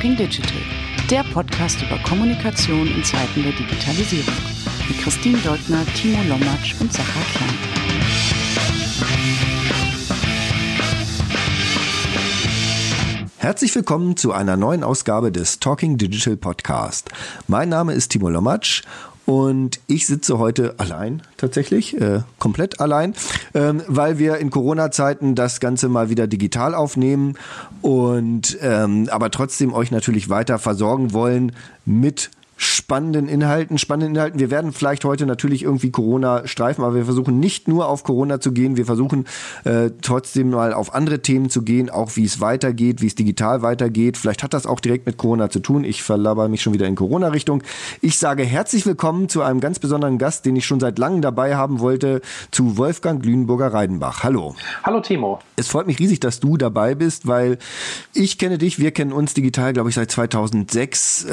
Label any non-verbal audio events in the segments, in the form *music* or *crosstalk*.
Talking Digital, der Podcast über Kommunikation in Zeiten der Digitalisierung. Mit Christine Deutner, Timo Lommatsch und Sacha Klein. Herzlich willkommen zu einer neuen Ausgabe des Talking Digital Podcast. Mein Name ist Timo Lommatsch und ich sitze heute allein, tatsächlich, äh, komplett allein, ähm, weil wir in Corona-Zeiten das Ganze mal wieder digital aufnehmen und ähm, aber trotzdem euch natürlich weiter versorgen wollen mit spannenden Inhalten, spannenden Inhalten. Wir werden vielleicht heute natürlich irgendwie Corona streifen, aber wir versuchen nicht nur auf Corona zu gehen. Wir versuchen äh, trotzdem mal auf andere Themen zu gehen, auch wie es weitergeht, wie es digital weitergeht. Vielleicht hat das auch direkt mit Corona zu tun. Ich verlaber mich schon wieder in Corona-Richtung. Ich sage herzlich willkommen zu einem ganz besonderen Gast, den ich schon seit langem dabei haben wollte, zu Wolfgang Glühenburger Reidenbach. Hallo. Hallo Timo. Es freut mich riesig, dass du dabei bist, weil ich kenne dich, wir kennen uns digital, glaube ich, seit 2006, äh,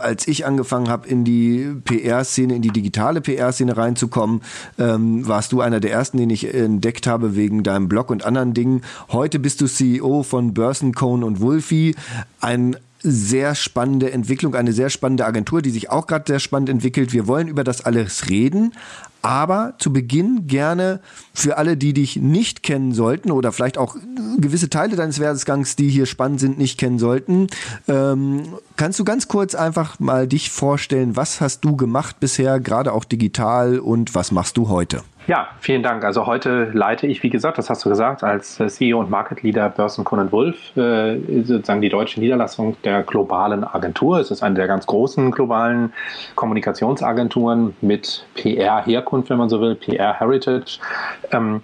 als ich angefangen angefangen habe, in die PR-Szene, in die digitale PR-Szene reinzukommen, ähm, warst du einer der ersten, den ich entdeckt habe wegen deinem Blog und anderen Dingen. Heute bist du CEO von Börsen, Cone und Wolfie. Ein sehr spannende Entwicklung, eine sehr spannende Agentur, die sich auch gerade sehr spannend entwickelt. Wir wollen über das alles reden, aber zu Beginn gerne für alle, die dich nicht kennen sollten oder vielleicht auch gewisse Teile deines Werdegangs, die hier spannend sind, nicht kennen sollten, ähm, kannst du ganz kurz einfach mal dich vorstellen, was hast du gemacht bisher, gerade auch digital und was machst du heute? Ja, vielen Dank. Also heute leite ich, wie gesagt, das hast du gesagt, als äh, CEO und Market Leader Börsen Conan Wolf äh, sozusagen die deutsche Niederlassung der globalen Agentur. Es ist eine der ganz großen globalen Kommunikationsagenturen mit PR-Herkunft, wenn man so will, PR-Heritage. Ähm,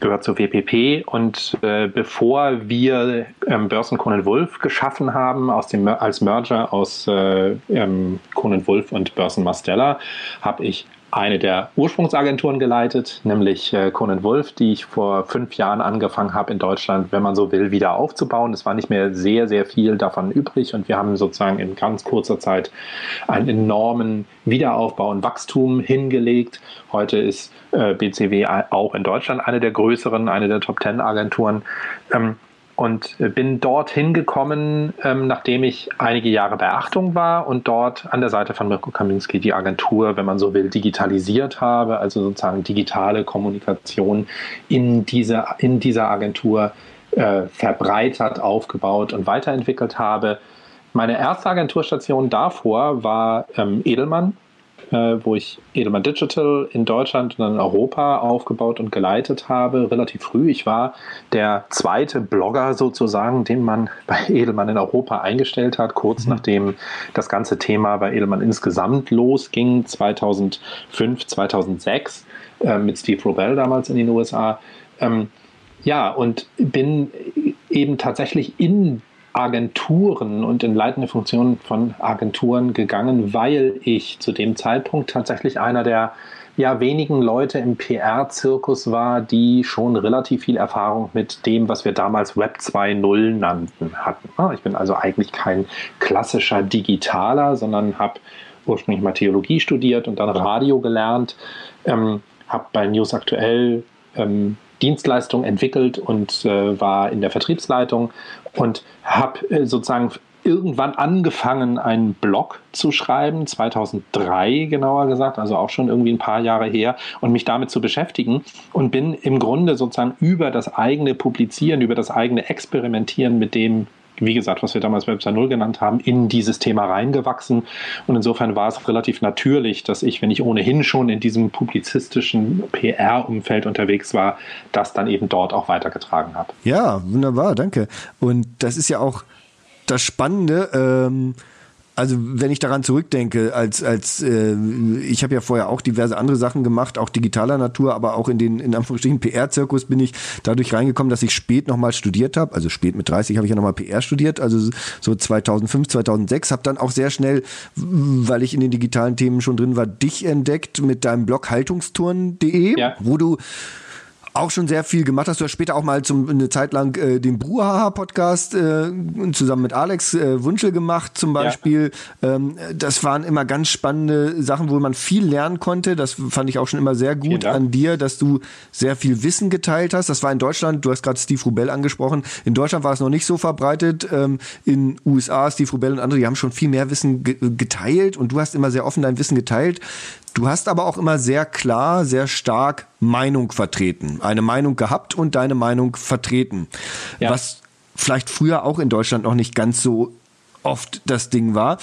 gehört zur WPP und äh, bevor wir ähm, Börsen Conan Wolf geschaffen haben aus dem als Merger aus äh, ähm, Conan Wolf und Börsen Mastella, habe ich eine der Ursprungsagenturen geleitet, nämlich äh, Conan Wolf, die ich vor fünf Jahren angefangen habe in Deutschland, wenn man so will, wieder aufzubauen. Es war nicht mehr sehr, sehr viel davon übrig und wir haben sozusagen in ganz kurzer Zeit einen enormen Wiederaufbau und Wachstum hingelegt. Heute ist äh, BCW auch in Deutschland eine der größeren, eine der Top Ten Agenturen. Ähm, und bin dorthin gekommen, ähm, nachdem ich einige Jahre bei Achtung war und dort an der Seite von Mirko Kaminski die Agentur, wenn man so will, digitalisiert habe, also sozusagen digitale Kommunikation in dieser, in dieser Agentur äh, verbreitert, aufgebaut und weiterentwickelt habe. Meine erste Agenturstation davor war ähm, Edelmann, äh, wo ich Edelmann Digital in Deutschland und dann in Europa aufgebaut und geleitet habe, relativ früh. Ich war der zweite Blogger sozusagen, den man *laughs* bei Edelmann in Europa eingestellt hat, kurz mhm. nachdem das ganze Thema bei Edelmann insgesamt losging, 2005, 2006, äh, mit Steve Robel damals in den USA. Ähm, ja, und bin eben tatsächlich in Agenturen und in leitende Funktionen von Agenturen gegangen, weil ich zu dem Zeitpunkt tatsächlich einer der ja, wenigen Leute im PR-Zirkus war, die schon relativ viel Erfahrung mit dem, was wir damals Web 2.0 nannten, hatten. Ah, ich bin also eigentlich kein klassischer Digitaler, sondern habe ursprünglich mal Theologie studiert und dann Radio gelernt, ähm, habe bei News Aktuell ähm, Dienstleistung entwickelt und äh, war in der Vertriebsleitung und habe äh, sozusagen irgendwann angefangen, einen Blog zu schreiben, 2003 genauer gesagt, also auch schon irgendwie ein paar Jahre her, und mich damit zu beschäftigen. Und bin im Grunde sozusagen über das eigene Publizieren, über das eigene Experimentieren mit dem, wie gesagt, was wir damals Website 0 genannt haben, in dieses Thema reingewachsen. Und insofern war es relativ natürlich, dass ich, wenn ich ohnehin schon in diesem publizistischen PR-Umfeld unterwegs war, das dann eben dort auch weitergetragen habe. Ja, wunderbar, danke. Und das ist ja auch das Spannende. Ähm also wenn ich daran zurückdenke, als als äh, ich habe ja vorher auch diverse andere Sachen gemacht, auch digitaler Natur, aber auch in den in Anführungsstrichen PR-Zirkus bin ich dadurch reingekommen, dass ich spät nochmal studiert habe. Also spät mit 30 habe ich ja nochmal PR studiert, also so 2005, 2006. Habe dann auch sehr schnell, weil ich in den digitalen Themen schon drin war, dich entdeckt mit deinem Blog haltungsturn.de, ja. wo du auch schon sehr viel gemacht hast. Du hast später auch mal zum, eine Zeit lang äh, den Bruhaha-Podcast äh, zusammen mit Alex äh, Wunschel gemacht zum Beispiel. Ja. Ähm, das waren immer ganz spannende Sachen, wo man viel lernen konnte. Das fand ich auch schon immer sehr gut an dir, dass du sehr viel Wissen geteilt hast. Das war in Deutschland, du hast gerade Steve Rubell angesprochen, in Deutschland war es noch nicht so verbreitet. Ähm, in USA, Steve Rubell und andere, die haben schon viel mehr Wissen geteilt und du hast immer sehr offen dein Wissen geteilt. Du hast aber auch immer sehr klar, sehr stark Meinung vertreten. Eine Meinung gehabt und deine Meinung vertreten. Ja. Was vielleicht früher auch in Deutschland noch nicht ganz so oft das Ding war.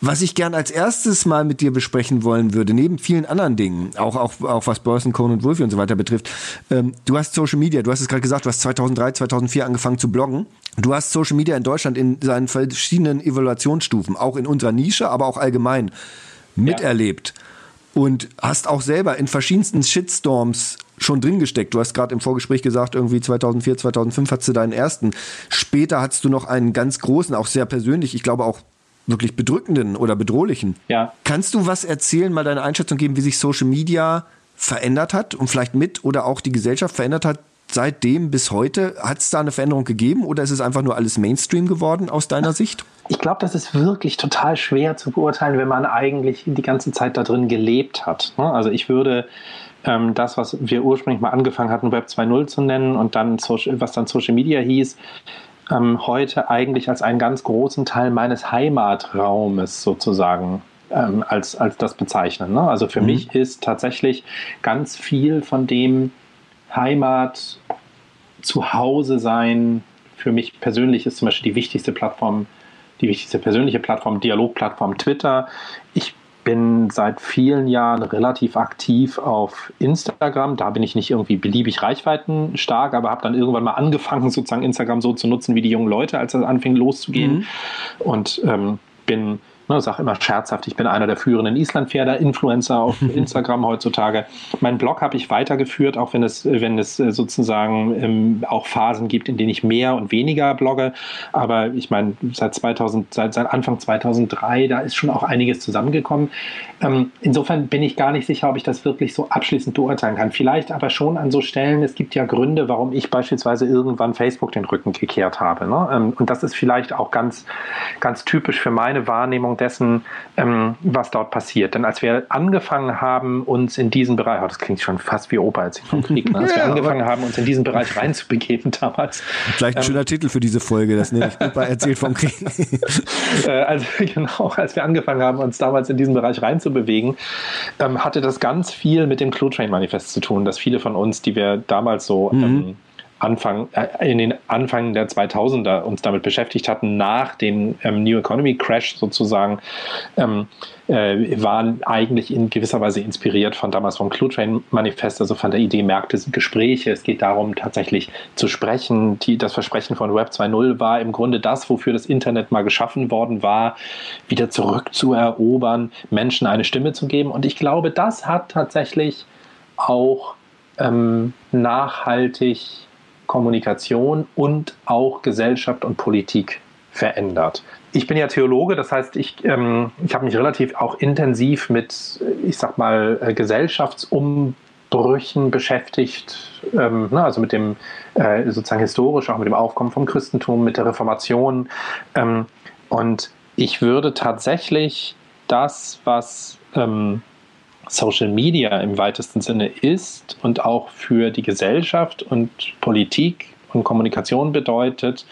Was ich gern als erstes mal mit dir besprechen wollen würde, neben vielen anderen Dingen, auch, auch, auch was Börsen, Cohn und Wolfie und so weiter betrifft, ähm, du hast Social Media, du hast es gerade gesagt, du hast 2003, 2004 angefangen zu bloggen. Du hast Social Media in Deutschland in seinen verschiedenen Evaluationsstufen, auch in unserer Nische, aber auch allgemein miterlebt. Ja und hast auch selber in verschiedensten Shitstorms schon drin gesteckt. Du hast gerade im Vorgespräch gesagt, irgendwie 2004, 2005 hattest du deinen ersten. Später hattest du noch einen ganz großen, auch sehr persönlich, ich glaube auch wirklich bedrückenden oder bedrohlichen. Ja. Kannst du was erzählen, mal deine Einschätzung geben, wie sich Social Media verändert hat und vielleicht mit oder auch die Gesellschaft verändert hat seitdem bis heute? Hat es da eine Veränderung gegeben oder ist es einfach nur alles Mainstream geworden aus deiner Sicht? Ich glaube, das ist wirklich total schwer zu beurteilen, wenn man eigentlich die ganze Zeit da drin gelebt hat. Ne? Also ich würde ähm, das, was wir ursprünglich mal angefangen hatten, Web 2.0 zu nennen und dann, was dann Social Media hieß, ähm, heute eigentlich als einen ganz großen Teil meines Heimatraumes sozusagen ähm, als, als das bezeichnen. Ne? Also für mhm. mich ist tatsächlich ganz viel von dem, Heimat, Zuhause sein. Für mich persönlich ist zum Beispiel die wichtigste Plattform, die wichtigste persönliche Plattform, Dialogplattform Twitter. Ich bin seit vielen Jahren relativ aktiv auf Instagram. Da bin ich nicht irgendwie beliebig reichweitenstark, aber habe dann irgendwann mal angefangen, sozusagen Instagram so zu nutzen wie die jungen Leute, als das anfing loszugehen. Mhm. Und ähm, bin ne, sage immer scherzhaft, ich bin einer der führenden Islandpferder-Influencer auf *laughs* Instagram heutzutage. Mein Blog habe ich weitergeführt, auch wenn es, wenn es äh, sozusagen ähm, auch Phasen gibt, in denen ich mehr und weniger blogge. Aber ich meine, seit 2000, seit, seit Anfang 2003, da ist schon auch einiges zusammengekommen. Ähm, insofern bin ich gar nicht sicher, ob ich das wirklich so abschließend beurteilen kann. Vielleicht aber schon an so Stellen, es gibt ja Gründe, warum ich beispielsweise irgendwann Facebook den Rücken gekehrt habe. Ne? Ähm, und das ist vielleicht auch ganz, ganz typisch für meine Wahrnehmung dessen, ähm, was dort passiert. Denn als wir angefangen haben, uns in diesen Bereich, oh, das klingt schon fast wie Opa als vom Krieg, ne? als wir *laughs* angefangen haben, uns in diesen Bereich reinzubegeben damals. Vielleicht ein ähm, schöner Titel für diese Folge, das nenne ich Opa erzählt vom Krieg. *laughs* äh, also *laughs* genau, als wir angefangen haben, uns damals in diesen Bereich reinzubewegen, ähm, hatte das ganz viel mit dem Clue Train Manifest zu tun, dass viele von uns, die wir damals so mhm. Anfang, äh, in den Anfang der 2000er uns damit beschäftigt hatten, nach dem ähm, New Economy Crash sozusagen, ähm, äh, waren eigentlich in gewisser Weise inspiriert von damals vom Clue Train Manifest, also von der Idee Märkte sind Gespräche. Es geht darum, tatsächlich zu sprechen. Die, das Versprechen von Web 2.0 war im Grunde das, wofür das Internet mal geschaffen worden war, wieder zurückzuerobern, Menschen eine Stimme zu geben. Und ich glaube, das hat tatsächlich auch ähm, nachhaltig Kommunikation und auch Gesellschaft und Politik verändert. Ich bin ja Theologe, das heißt, ich, ähm, ich habe mich relativ auch intensiv mit, ich sag mal, äh, Gesellschaftsumbrüchen beschäftigt, ähm, ne, also mit dem äh, sozusagen historisch, auch mit dem Aufkommen vom Christentum, mit der Reformation. Ähm, und ich würde tatsächlich das, was ähm, Social Media im weitesten Sinne ist und auch für die Gesellschaft und Politik und Kommunikation bedeutet,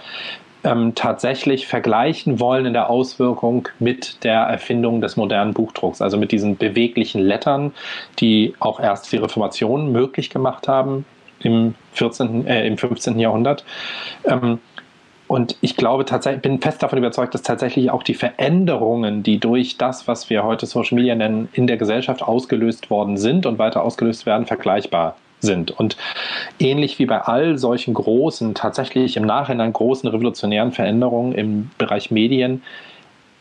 ähm, tatsächlich vergleichen wollen in der Auswirkung mit der Erfindung des modernen Buchdrucks, also mit diesen beweglichen Lettern, die auch erst die Reformation möglich gemacht haben im 14., äh, im 15. Jahrhundert. Ähm, und ich glaube tatsächlich, bin fest davon überzeugt, dass tatsächlich auch die Veränderungen, die durch das, was wir heute Social Media nennen, in der Gesellschaft ausgelöst worden sind und weiter ausgelöst werden, vergleichbar sind. Und ähnlich wie bei all solchen großen, tatsächlich im Nachhinein großen revolutionären Veränderungen im Bereich Medien,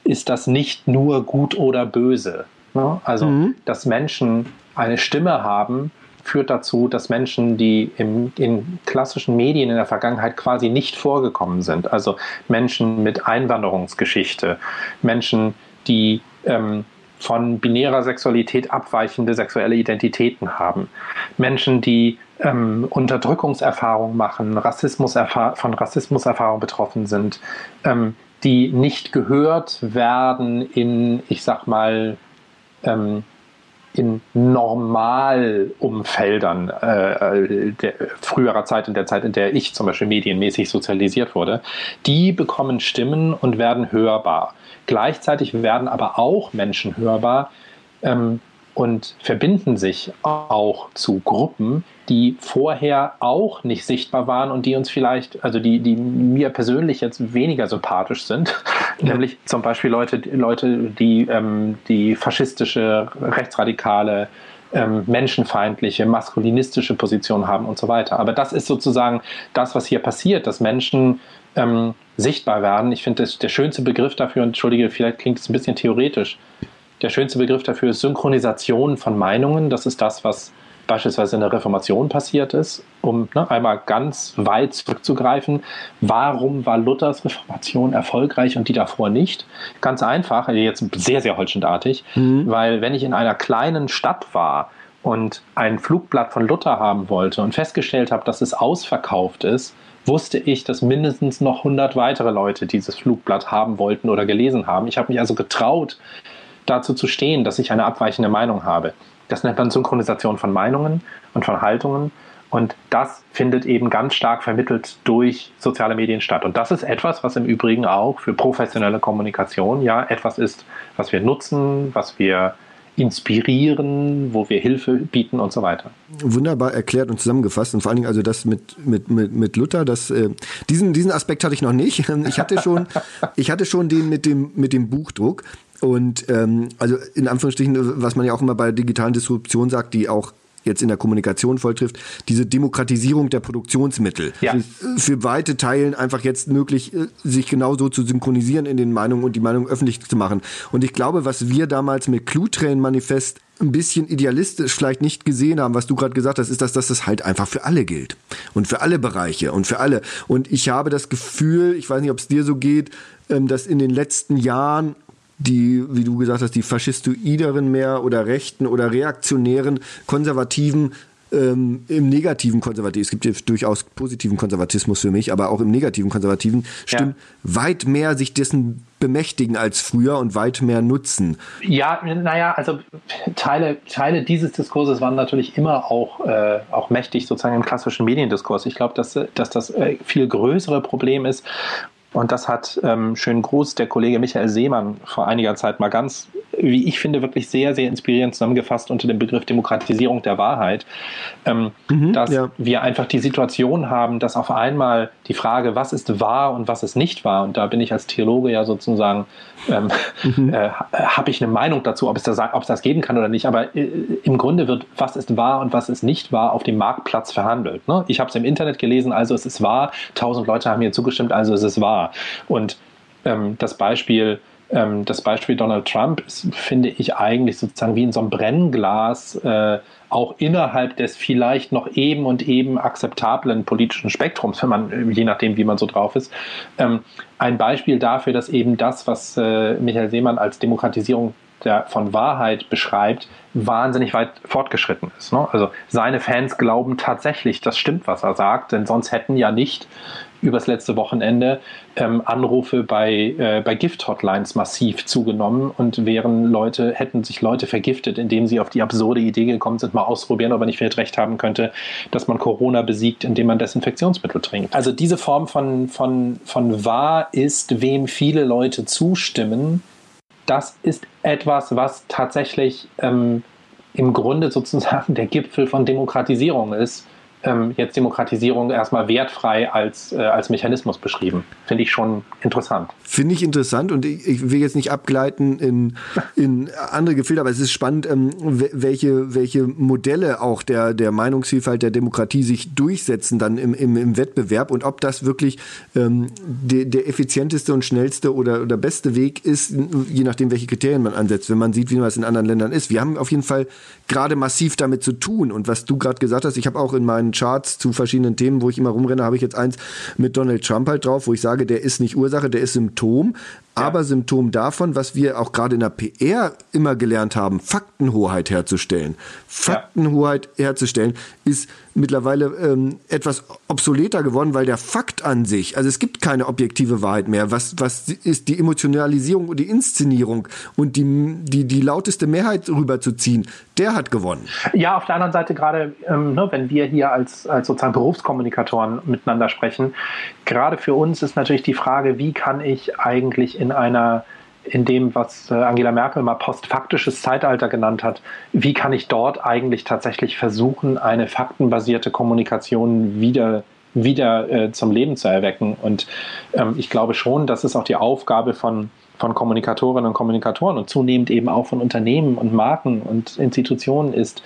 ist das nicht nur gut oder böse. Ne? Also, mhm. dass Menschen eine Stimme haben, führt dazu, dass Menschen, die im, in klassischen Medien in der Vergangenheit quasi nicht vorgekommen sind, also Menschen mit Einwanderungsgeschichte, Menschen, die ähm, von binärer Sexualität abweichende sexuelle Identitäten haben, Menschen, die ähm, Unterdrückungserfahrungen machen, Rassismus von Rassismuserfahrung betroffen sind, ähm, die nicht gehört werden in, ich sag mal, ähm, in Normalumfeldern äh, der, früherer Zeit, in der Zeit, in der ich zum Beispiel medienmäßig sozialisiert wurde, die bekommen Stimmen und werden hörbar. Gleichzeitig werden aber auch Menschen hörbar, ähm, und verbinden sich auch zu Gruppen, die vorher auch nicht sichtbar waren und die uns vielleicht, also die, die mir persönlich jetzt weniger sympathisch sind, *laughs* ja. nämlich zum Beispiel Leute, Leute, die ähm, die faschistische, rechtsradikale, ähm, menschenfeindliche, maskulinistische Position haben und so weiter. Aber das ist sozusagen das, was hier passiert, dass Menschen ähm, sichtbar werden. Ich finde, der schönste Begriff dafür, entschuldige, vielleicht klingt es ein bisschen theoretisch, der schönste Begriff dafür ist Synchronisation von Meinungen. Das ist das, was beispielsweise in der Reformation passiert ist, um ne, einmal ganz weit zurückzugreifen. Warum war Luthers Reformation erfolgreich und die davor nicht? Ganz einfach, also jetzt sehr, sehr holschendartig, mhm. weil wenn ich in einer kleinen Stadt war und ein Flugblatt von Luther haben wollte und festgestellt habe, dass es ausverkauft ist, wusste ich, dass mindestens noch 100 weitere Leute dieses Flugblatt haben wollten oder gelesen haben. Ich habe mich also getraut, dazu zu stehen, dass ich eine abweichende Meinung habe. Das nennt man Synchronisation von Meinungen und von Haltungen. Und das findet eben ganz stark vermittelt durch soziale Medien statt. Und das ist etwas, was im Übrigen auch für professionelle Kommunikation ja etwas ist, was wir nutzen, was wir inspirieren, wo wir Hilfe bieten und so weiter. Wunderbar erklärt und zusammengefasst und vor allen Dingen also das mit, mit, mit, mit Luther, das, äh, diesen, diesen Aspekt hatte ich noch nicht. *laughs* Ich hatte schon, ich hatte schon den mit dem, mit dem Buchdruck. Und ähm, also in Anführungsstrichen, was man ja auch immer bei digitalen Disruption sagt, die auch jetzt in der Kommunikation volltrifft, diese Demokratisierung der Produktionsmittel. Ja. Für, für weite Teilen einfach jetzt möglich, äh, sich genauso zu synchronisieren in den Meinungen und die Meinung öffentlich zu machen. Und ich glaube, was wir damals mit Cluetrain-Manifest ein bisschen idealistisch vielleicht nicht gesehen haben, was du gerade gesagt hast, ist, dass, dass das halt einfach für alle gilt. Und für alle Bereiche und für alle. Und ich habe das Gefühl, ich weiß nicht, ob es dir so geht, ähm, dass in den letzten Jahren die, wie du gesagt hast, die faschistoideren mehr oder rechten oder reaktionären Konservativen ähm, im negativen Konservatismus, es gibt ja durchaus positiven Konservatismus für mich, aber auch im negativen Konservativen Stimmen ja. weit mehr sich dessen bemächtigen als früher und weit mehr nutzen. Ja, naja, also Teile, Teile dieses Diskurses waren natürlich immer auch, äh, auch mächtig sozusagen im klassischen Mediendiskurs. Ich glaube, dass, dass das äh, viel größere Problem ist, und das hat, ähm, schönen Gruß, der Kollege Michael Seemann vor einiger Zeit mal ganz, wie ich finde, wirklich sehr, sehr inspirierend zusammengefasst unter dem Begriff Demokratisierung der Wahrheit, ähm, mhm, dass ja. wir einfach die Situation haben, dass auf einmal die Frage, was ist wahr und was ist nicht wahr, und da bin ich als Theologe ja sozusagen, ähm, mhm. äh, habe ich eine Meinung dazu, ob es, das, ob es das geben kann oder nicht, aber äh, im Grunde wird, was ist wahr und was ist nicht wahr, auf dem Marktplatz verhandelt. Ne? Ich habe es im Internet gelesen, also es ist wahr, tausend Leute haben mir zugestimmt, also es ist wahr. Und ähm, das Beispiel, ähm, das Beispiel Donald Trump ist, finde ich eigentlich sozusagen wie in so einem Brennglas äh, auch innerhalb des vielleicht noch eben und eben akzeptablen politischen Spektrums, wenn man, je nachdem, wie man so drauf ist, ähm, ein Beispiel dafür, dass eben das, was äh, Michael Seemann als Demokratisierung der von Wahrheit beschreibt, wahnsinnig weit fortgeschritten ist. Ne? Also seine Fans glauben tatsächlich, das stimmt, was er sagt, denn sonst hätten ja nicht übers letzte Wochenende ähm, Anrufe bei, äh, bei Gift-Hotlines massiv zugenommen und wären Leute, hätten sich Leute vergiftet, indem sie auf die absurde Idee gekommen sind, mal ausprobieren, ob er nicht vielleicht recht haben könnte, dass man Corona besiegt, indem man Desinfektionsmittel trinkt. Also diese Form von, von, von wahr ist, wem viele Leute zustimmen, das ist etwas, was tatsächlich ähm, im Grunde sozusagen der Gipfel von Demokratisierung ist ähm, jetzt Demokratisierung erstmal wertfrei als, äh, als Mechanismus beschrieben. Finde ich schon interessant. Finde ich interessant und ich, ich, will jetzt nicht abgleiten in, in andere Gefilde, aber es ist spannend, ähm, welche, welche Modelle auch der, der Meinungsvielfalt der Demokratie sich durchsetzen dann im, im, im Wettbewerb und ob das wirklich ähm, de, der effizienteste und schnellste oder, oder beste Weg ist, je nachdem, welche Kriterien man ansetzt, wenn man sieht, wie das in anderen Ländern ist. Wir haben auf jeden Fall gerade massiv damit zu tun und was du gerade gesagt hast, ich habe auch in meinen Charts zu verschiedenen Themen, wo ich immer rumrenne, habe ich jetzt eins mit Donald Trump halt drauf, wo ich sage, der ist nicht Ursache, der ist Symptom. aber Symptom davon, was wir auch gerade in der PR immer gelernt haben, Faktenhoheit herzustellen. Faktenhoheit ja. herzustellen ist mittlerweile ähm, etwas obsoleter geworden, weil der Fakt an sich, also es gibt keine objektive Wahrheit mehr. Was, was ist die Emotionalisierung und die Inszenierung und die, die, die lauteste Mehrheit rüberzuziehen, der hat gewonnen. Ja, auf der anderen Seite gerade, ähm, ne, wenn wir hier als, als sozusagen Berufskommunikatoren miteinander sprechen, gerade für uns ist natürlich die Frage, wie kann ich eigentlich in einer in dem, was äh, Angela Merkel mal postfaktisches Zeitalter genannt hat, wie kann ich dort eigentlich tatsächlich versuchen, eine faktenbasierte Kommunikation wieder wieder äh, zum Leben zu erwecken. Und ähm, ich glaube schon, dass es auch die Aufgabe von, von Kommunikatorinnen und Kommunikatoren und zunehmend eben auch von Unternehmen und Marken und Institutionen ist,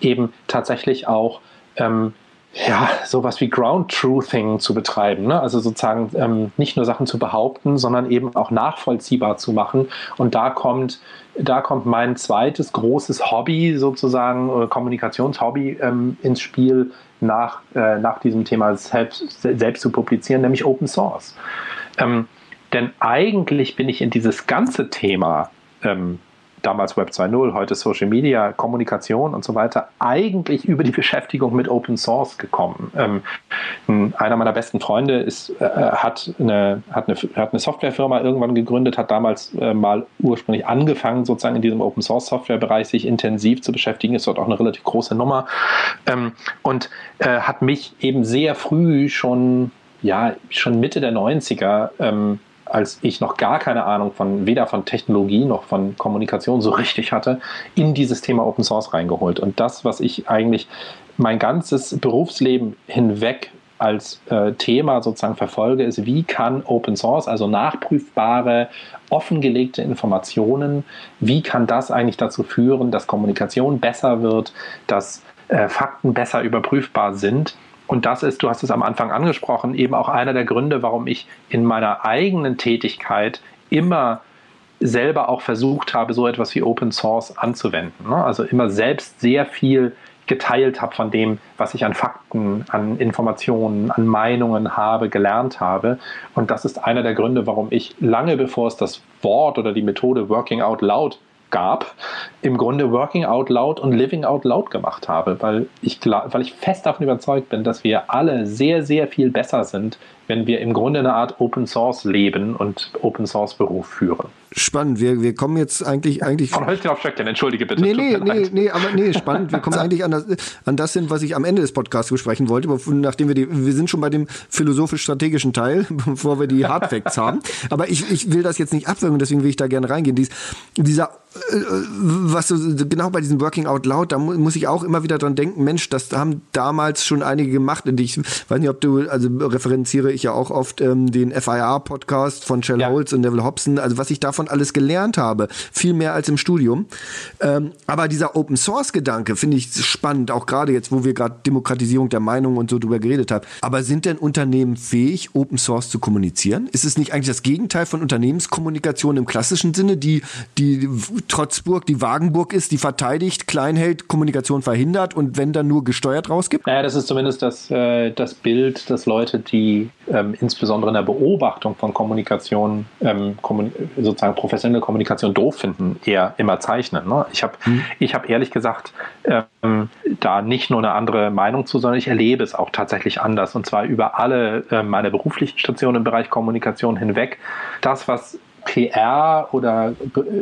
eben tatsächlich auch ähm, ja, sowas wie Ground Truthing zu betreiben. Ne? Also sozusagen ähm, nicht nur Sachen zu behaupten, sondern eben auch nachvollziehbar zu machen. Und da kommt, da kommt mein zweites großes Hobby sozusagen, Kommunikationshobby ähm, ins Spiel nach, äh, nach diesem Thema selbst, selbst zu publizieren, nämlich Open Source. Ähm, denn eigentlich bin ich in dieses ganze Thema ähm, damals Web 2.0, heute Social Media, Kommunikation und so weiter, eigentlich über die Beschäftigung mit Open Source gekommen. Ähm, einer meiner besten Freunde ist, äh, hat, eine, hat, eine, hat eine Softwarefirma irgendwann gegründet, hat damals äh, mal ursprünglich angefangen, sozusagen in diesem Open Source Software-Bereich sich intensiv zu beschäftigen, ist dort auch eine relativ große Nummer ähm, und äh, hat mich eben sehr früh schon ja, schon Mitte der 90er ähm, als ich noch gar keine Ahnung von weder von Technologie noch von Kommunikation so richtig hatte, in dieses Thema Open Source reingeholt. Und das, was ich eigentlich mein ganzes Berufsleben hinweg als äh, Thema sozusagen verfolge, ist, wie kann Open Source, also nachprüfbare, offengelegte Informationen, wie kann das eigentlich dazu führen, dass Kommunikation besser wird, dass äh, Fakten besser überprüfbar sind und das ist, du hast es am Anfang angesprochen, eben auch einer der Gründe, warum ich in meiner eigenen Tätigkeit immer selber auch versucht habe, so etwas wie Open Source anzuwenden. Ne? Also immer selbst sehr viel geteilt habe von dem, was ich an Fakten, an Informationen, an Meinungen habe, gelernt habe. Und das ist einer der Gründe, warum ich lange bevor es das Wort oder die Methode Working Out Loud gab, im Grunde Working Out Loud und Living Out Loud gemacht habe, weil ich, weil ich fest davon überzeugt bin, dass wir alle sehr, sehr viel besser sind, wenn wir im Grunde eine Art Open Source leben und Open Source Beruf führen. Spannend. Wir, wir kommen jetzt eigentlich eigentlich von Hölzchen auf Stöckchen. Entschuldige bitte. Nee, nee, nee, nee, aber nee, spannend. Wir kommen eigentlich an das, an das hin, was ich am Ende des Podcasts besprechen wollte, nachdem wir die, wir sind schon bei dem philosophisch-strategischen Teil, *laughs* bevor wir die Hardfacts haben. Aber ich, ich will das jetzt nicht abwürgen, deswegen will ich da gerne reingehen. Dies, dieser äh, was so genau bei diesem Working Out Loud, da muss ich auch immer wieder dran denken, Mensch, das haben damals schon einige gemacht und ich weiß nicht, ob du, also referenziere ich ich ja auch oft ähm, den FIR-Podcast von Shell ja. Holtz und Neville Hobson, also was ich davon alles gelernt habe, viel mehr als im Studium. Ähm, aber dieser Open-Source-Gedanke finde ich spannend, auch gerade jetzt, wo wir gerade Demokratisierung der Meinung und so drüber geredet haben. Aber sind denn Unternehmen fähig, Open-Source zu kommunizieren? Ist es nicht eigentlich das Gegenteil von Unternehmenskommunikation im klassischen Sinne, die, die Trotzburg, die Wagenburg ist, die verteidigt, klein hält, Kommunikation verhindert und wenn dann nur gesteuert rausgibt? Naja, das ist zumindest das, äh, das Bild, dass Leute, die ähm, insbesondere in der Beobachtung von Kommunikation, ähm, kommun sozusagen professionelle Kommunikation doof finden, eher immer zeichnen. Ne? Ich habe hm. hab ehrlich gesagt ähm, da nicht nur eine andere Meinung zu, sondern ich erlebe es auch tatsächlich anders und zwar über alle äh, meine beruflichen Stationen im Bereich Kommunikation hinweg. Das, was PR oder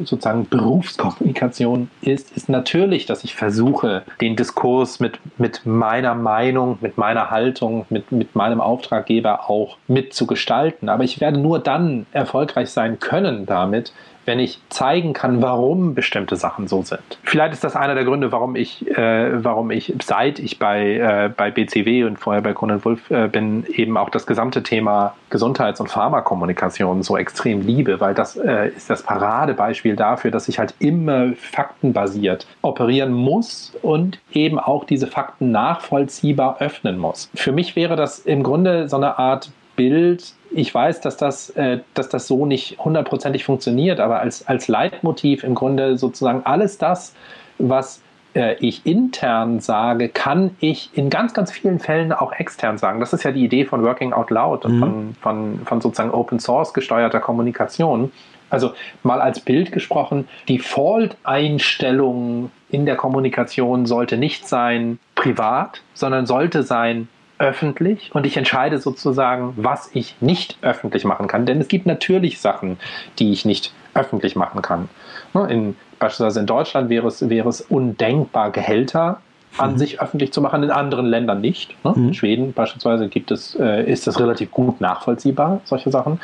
sozusagen Berufskommunikation ist, ist natürlich, dass ich versuche, den Diskurs mit, mit meiner Meinung, mit meiner Haltung, mit, mit meinem Auftraggeber auch mitzugestalten. Aber ich werde nur dann erfolgreich sein können damit, wenn ich zeigen kann, warum bestimmte Sachen so sind. Vielleicht ist das einer der Gründe, warum ich, äh, warum ich, seit ich bei, äh, bei BCW und vorher bei Conan Wolf äh, bin, eben auch das gesamte Thema Gesundheits- und Pharmakommunikation so extrem liebe, weil das äh, ist das Paradebeispiel dafür, dass ich halt immer faktenbasiert operieren muss und eben auch diese Fakten nachvollziehbar öffnen muss. Für mich wäre das im Grunde so eine Art Bild, ich weiß, dass das, äh, dass das so nicht hundertprozentig funktioniert, aber als, als Leitmotiv im Grunde sozusagen alles das, was äh, ich intern sage, kann ich in ganz, ganz vielen Fällen auch extern sagen. Das ist ja die Idee von Working Out Loud und mhm. von, von, von sozusagen Open Source gesteuerter Kommunikation. Also mal als Bild gesprochen, die Default-Einstellung in der Kommunikation sollte nicht sein privat, sondern sollte sein öffentlich und ich entscheide sozusagen, was ich nicht öffentlich machen kann. Denn es gibt natürlich Sachen, die ich nicht öffentlich machen kann. Ne, in, beispielsweise in Deutschland wäre es, wäre es undenkbar, Gehälter an mhm. sich öffentlich zu machen, in anderen Ländern nicht. Ne? Mhm. In Schweden beispielsweise gibt es, äh, ist das relativ gut nachvollziehbar, solche Sachen.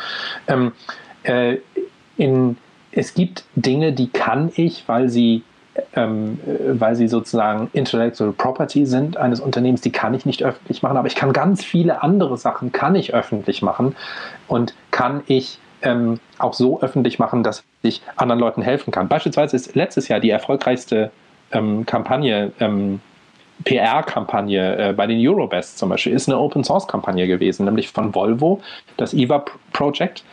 Ähm, äh, in, es gibt Dinge, die kann ich, weil sie ähm, äh, weil sie sozusagen Intellectual Property sind eines Unternehmens, die kann ich nicht öffentlich machen, aber ich kann ganz viele andere Sachen, kann ich öffentlich machen und kann ich ähm, auch so öffentlich machen, dass ich anderen Leuten helfen kann. Beispielsweise ist letztes Jahr die erfolgreichste ähm, Kampagne, ähm, PR-Kampagne äh, bei den Eurobest zum Beispiel, ist eine Open-Source-Kampagne gewesen, nämlich von Volvo, das EVA Project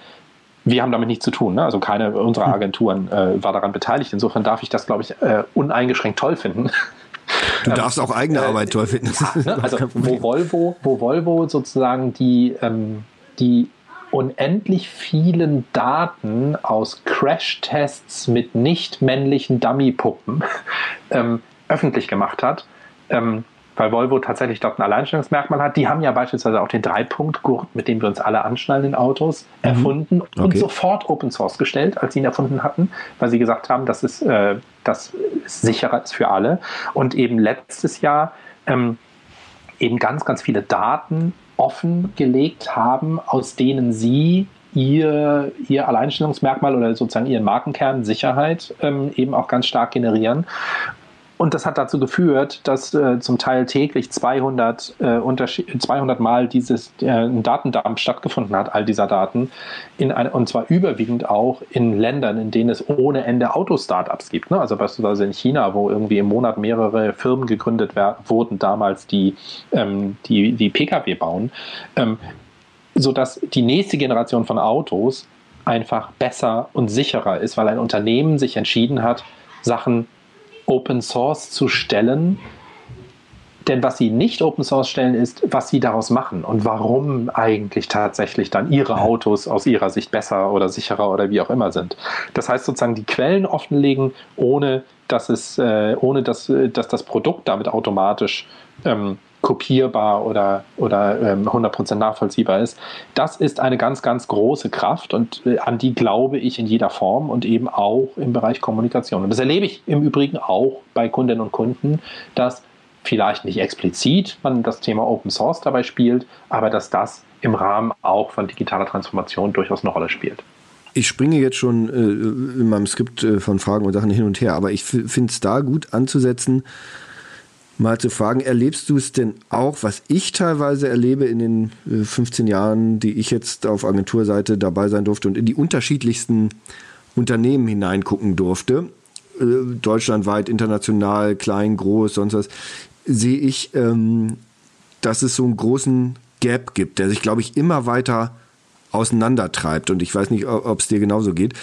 wir haben damit nichts zu tun. Ne? Also keine unserer hm. Agenturen äh, war daran beteiligt. Insofern darf ich das, glaube ich, äh, uneingeschränkt toll finden. Du ähm, darfst auch eigene äh, Arbeit toll finden. Ja, ne? Also *laughs* wo Volvo, wo Volvo sozusagen die, ähm, die unendlich vielen Daten aus Crash-Tests mit nicht männlichen Dummy-Puppen *laughs* ähm, öffentlich gemacht hat, ähm, weil Volvo tatsächlich dort ein Alleinstellungsmerkmal hat. Die haben ja beispielsweise auch den Dreipunktgurt, mit dem wir uns alle anschnallen in Autos, mhm. erfunden okay. und sofort Open Source gestellt, als sie ihn erfunden hatten, weil sie gesagt haben, das ist, äh, das ist sicherer ist für alle. Und eben letztes Jahr ähm, eben ganz, ganz viele Daten offengelegt haben, aus denen sie ihr, ihr Alleinstellungsmerkmal oder sozusagen ihren Markenkern Sicherheit ähm, eben auch ganz stark generieren. Und das hat dazu geführt, dass äh, zum Teil täglich 200, äh, 200 Mal dieses äh, Datendump stattgefunden hat, all dieser Daten, in ein, und zwar überwiegend auch in Ländern, in denen es ohne Ende Autostartups gibt. Ne? Also beispielsweise in China, wo irgendwie im Monat mehrere Firmen gegründet wurden, damals die, ähm, die, die Pkw bauen, ähm, sodass die nächste Generation von Autos einfach besser und sicherer ist, weil ein Unternehmen sich entschieden hat, Sachen Open Source zu stellen. Denn was sie nicht Open Source stellen, ist, was sie daraus machen und warum eigentlich tatsächlich dann ihre Autos aus ihrer Sicht besser oder sicherer oder wie auch immer sind. Das heißt sozusagen die Quellen offenlegen, ohne dass es, äh, ohne dass, dass das Produkt damit automatisch ähm, kopierbar oder, oder ähm, 100% nachvollziehbar ist. Das ist eine ganz, ganz große Kraft und äh, an die glaube ich in jeder Form und eben auch im Bereich Kommunikation. Und das erlebe ich im Übrigen auch bei Kundinnen und Kunden, dass vielleicht nicht explizit man das Thema Open Source dabei spielt, aber dass das im Rahmen auch von digitaler Transformation durchaus eine Rolle spielt. Ich springe jetzt schon äh, in meinem Skript äh, von Fragen und Sachen hin und her, aber ich finde es da gut anzusetzen, mal zu fragen, erlebst du es denn auch, was ich teilweise erlebe in den 15 äh, Jahren, die ich jetzt auf Agenturseite dabei sein durfte und in die unterschiedlichsten Unternehmen hineingucken durfte, äh, deutschlandweit, international, klein, groß, sonst was, sehe ich, ähm, dass es so einen großen Gap gibt, der sich, glaube ich, immer weiter auseinandertreibt. Und ich weiß nicht, ob es dir genauso geht.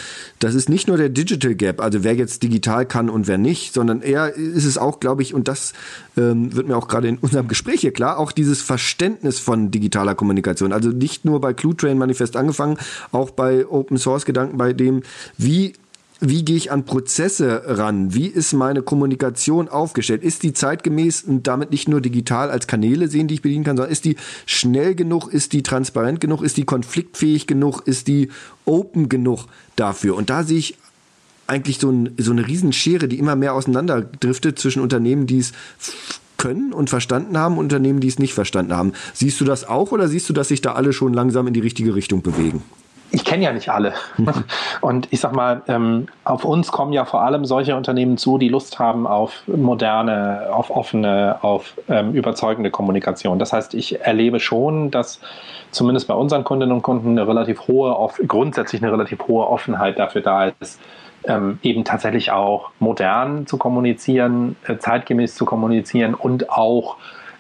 Das ist nicht nur der Digital Gap, also wer jetzt digital kann und wer nicht, sondern eher ist es auch, glaube ich, und das ähm, wird mir auch gerade in unserem Gespräch hier klar, auch dieses Verständnis von digitaler Kommunikation. Also nicht nur bei Clue Train Manifest angefangen, auch bei Open Source Gedanken, bei dem, wie wie gehe ich an Prozesse ran? Wie ist meine Kommunikation aufgestellt? Ist die zeitgemäß und damit nicht nur digital als Kanäle sehen, die ich bedienen kann, sondern ist die schnell genug? Ist die transparent genug? Ist die konfliktfähig genug? Ist die open genug dafür? Und da sehe ich eigentlich so, ein, so eine Riesenschere, die immer mehr auseinanderdriftet zwischen Unternehmen, die es können und verstanden haben, und Unternehmen, die es nicht verstanden haben. Siehst du das auch oder siehst du, dass sich da alle schon langsam in die richtige Richtung bewegen? Ich kenne ja nicht alle. *laughs* Und ich sag mal, ähm, auf uns kommen ja vor allem solche Unternehmen zu, die Lust haben auf moderne, auf offene, auf ähm, überzeugende Kommunikation. Das heißt, ich erlebe schon, dass zumindest bei unseren Kundinnen und Kunden eine relativ hohe, grundsätzlich eine relativ hohe Offenheit dafür da ist, ähm, eben tatsächlich auch modern zu kommunizieren, äh, zeitgemäß zu kommunizieren und auch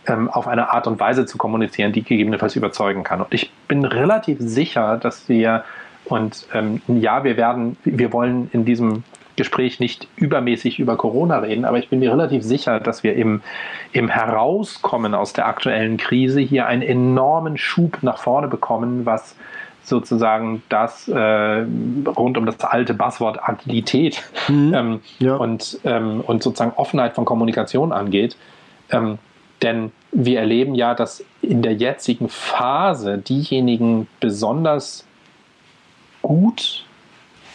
ähm, auf eine Art und Weise zu kommunizieren, die gegebenenfalls überzeugen kann. Und ich bin relativ sicher, dass wir und ähm, ja, wir werden, wir wollen in diesem Gespräch nicht übermäßig über Corona reden, aber ich bin mir relativ sicher, dass wir im, im Herauskommen aus der aktuellen Krise hier einen enormen Schub nach vorne bekommen, was sozusagen das äh, rund um das alte Buzzword Agilität mhm. ähm, ja. und, ähm, und sozusagen Offenheit von Kommunikation angeht. Ähm, denn wir erleben ja, dass in der jetzigen Phase diejenigen besonders gut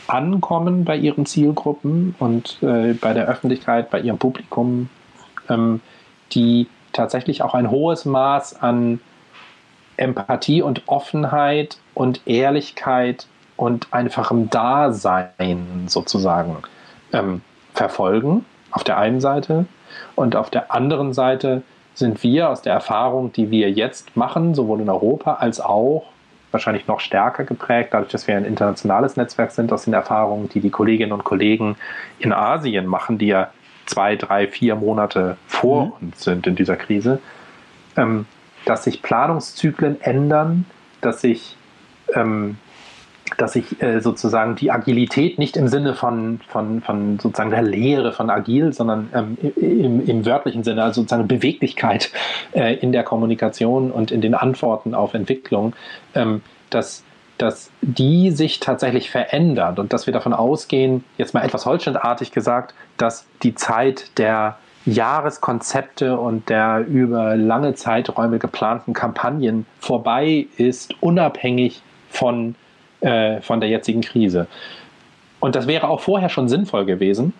ankommen bei ihren Zielgruppen und äh, bei der Öffentlichkeit, bei ihrem Publikum, ähm, die tatsächlich auch ein hohes Maß an Empathie und Offenheit und Ehrlichkeit und einfachem Dasein sozusagen ähm, verfolgen, auf der einen Seite. Und auf der anderen Seite sind wir aus der Erfahrung, die wir jetzt machen, sowohl in Europa als auch wahrscheinlich noch stärker geprägt, dadurch, dass wir ein internationales Netzwerk sind, aus den Erfahrungen, die die Kolleginnen und Kollegen in Asien machen, die ja zwei, drei, vier Monate vor mhm. uns sind in dieser Krise, ähm, dass sich Planungszyklen ändern, dass sich ähm, dass sich äh, sozusagen die Agilität nicht im Sinne von, von, von sozusagen der Lehre von agil, sondern ähm, im, im wörtlichen Sinne, also sozusagen Beweglichkeit äh, in der Kommunikation und in den Antworten auf Entwicklung, ähm, dass, dass die sich tatsächlich verändert und dass wir davon ausgehen, jetzt mal etwas holzschnittartig gesagt, dass die Zeit der Jahreskonzepte und der über lange Zeiträume geplanten Kampagnen vorbei ist, unabhängig von äh, von der jetzigen Krise. Und das wäre auch vorher schon sinnvoll gewesen,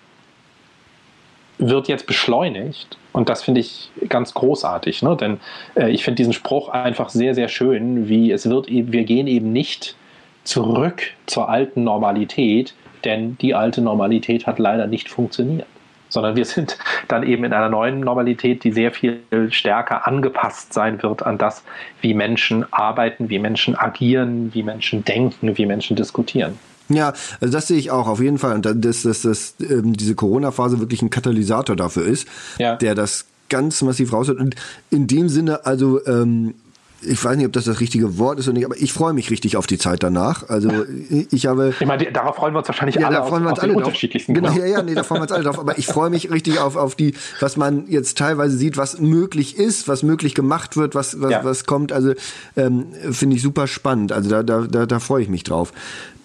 wird jetzt beschleunigt. Und das finde ich ganz großartig, ne? denn äh, ich finde diesen Spruch einfach sehr, sehr schön, wie es wird, e-, wir gehen eben nicht zurück zur alten Normalität, denn die alte Normalität hat leider nicht funktioniert sondern wir sind dann eben in einer neuen Normalität, die sehr viel stärker angepasst sein wird an das, wie Menschen arbeiten, wie Menschen agieren, wie Menschen denken, wie Menschen diskutieren. Ja, also das sehe ich auch auf jeden Fall. Und dass, dass, dass ähm, diese Corona-Phase wirklich ein Katalysator dafür ist, ja. der das ganz massiv raushört. Und in dem Sinne, also ähm, ich weiß nicht, ob das das richtige Wort ist oder nicht, aber ich freue mich richtig auf die Zeit danach. Also *laughs* ich habe. Ich meine, darauf freuen wir uns wahrscheinlich ja, alle. Da freuen wir uns alle drauf. Genau, ja, ja, nee, da freuen wir uns alle drauf. Aber ich freue mich richtig auf, auf die, was man jetzt teilweise sieht, was möglich ist, was möglich gemacht wird, was, was, ja. was kommt. Also ähm, finde ich super spannend. Also da, da, da, da freue ich mich drauf.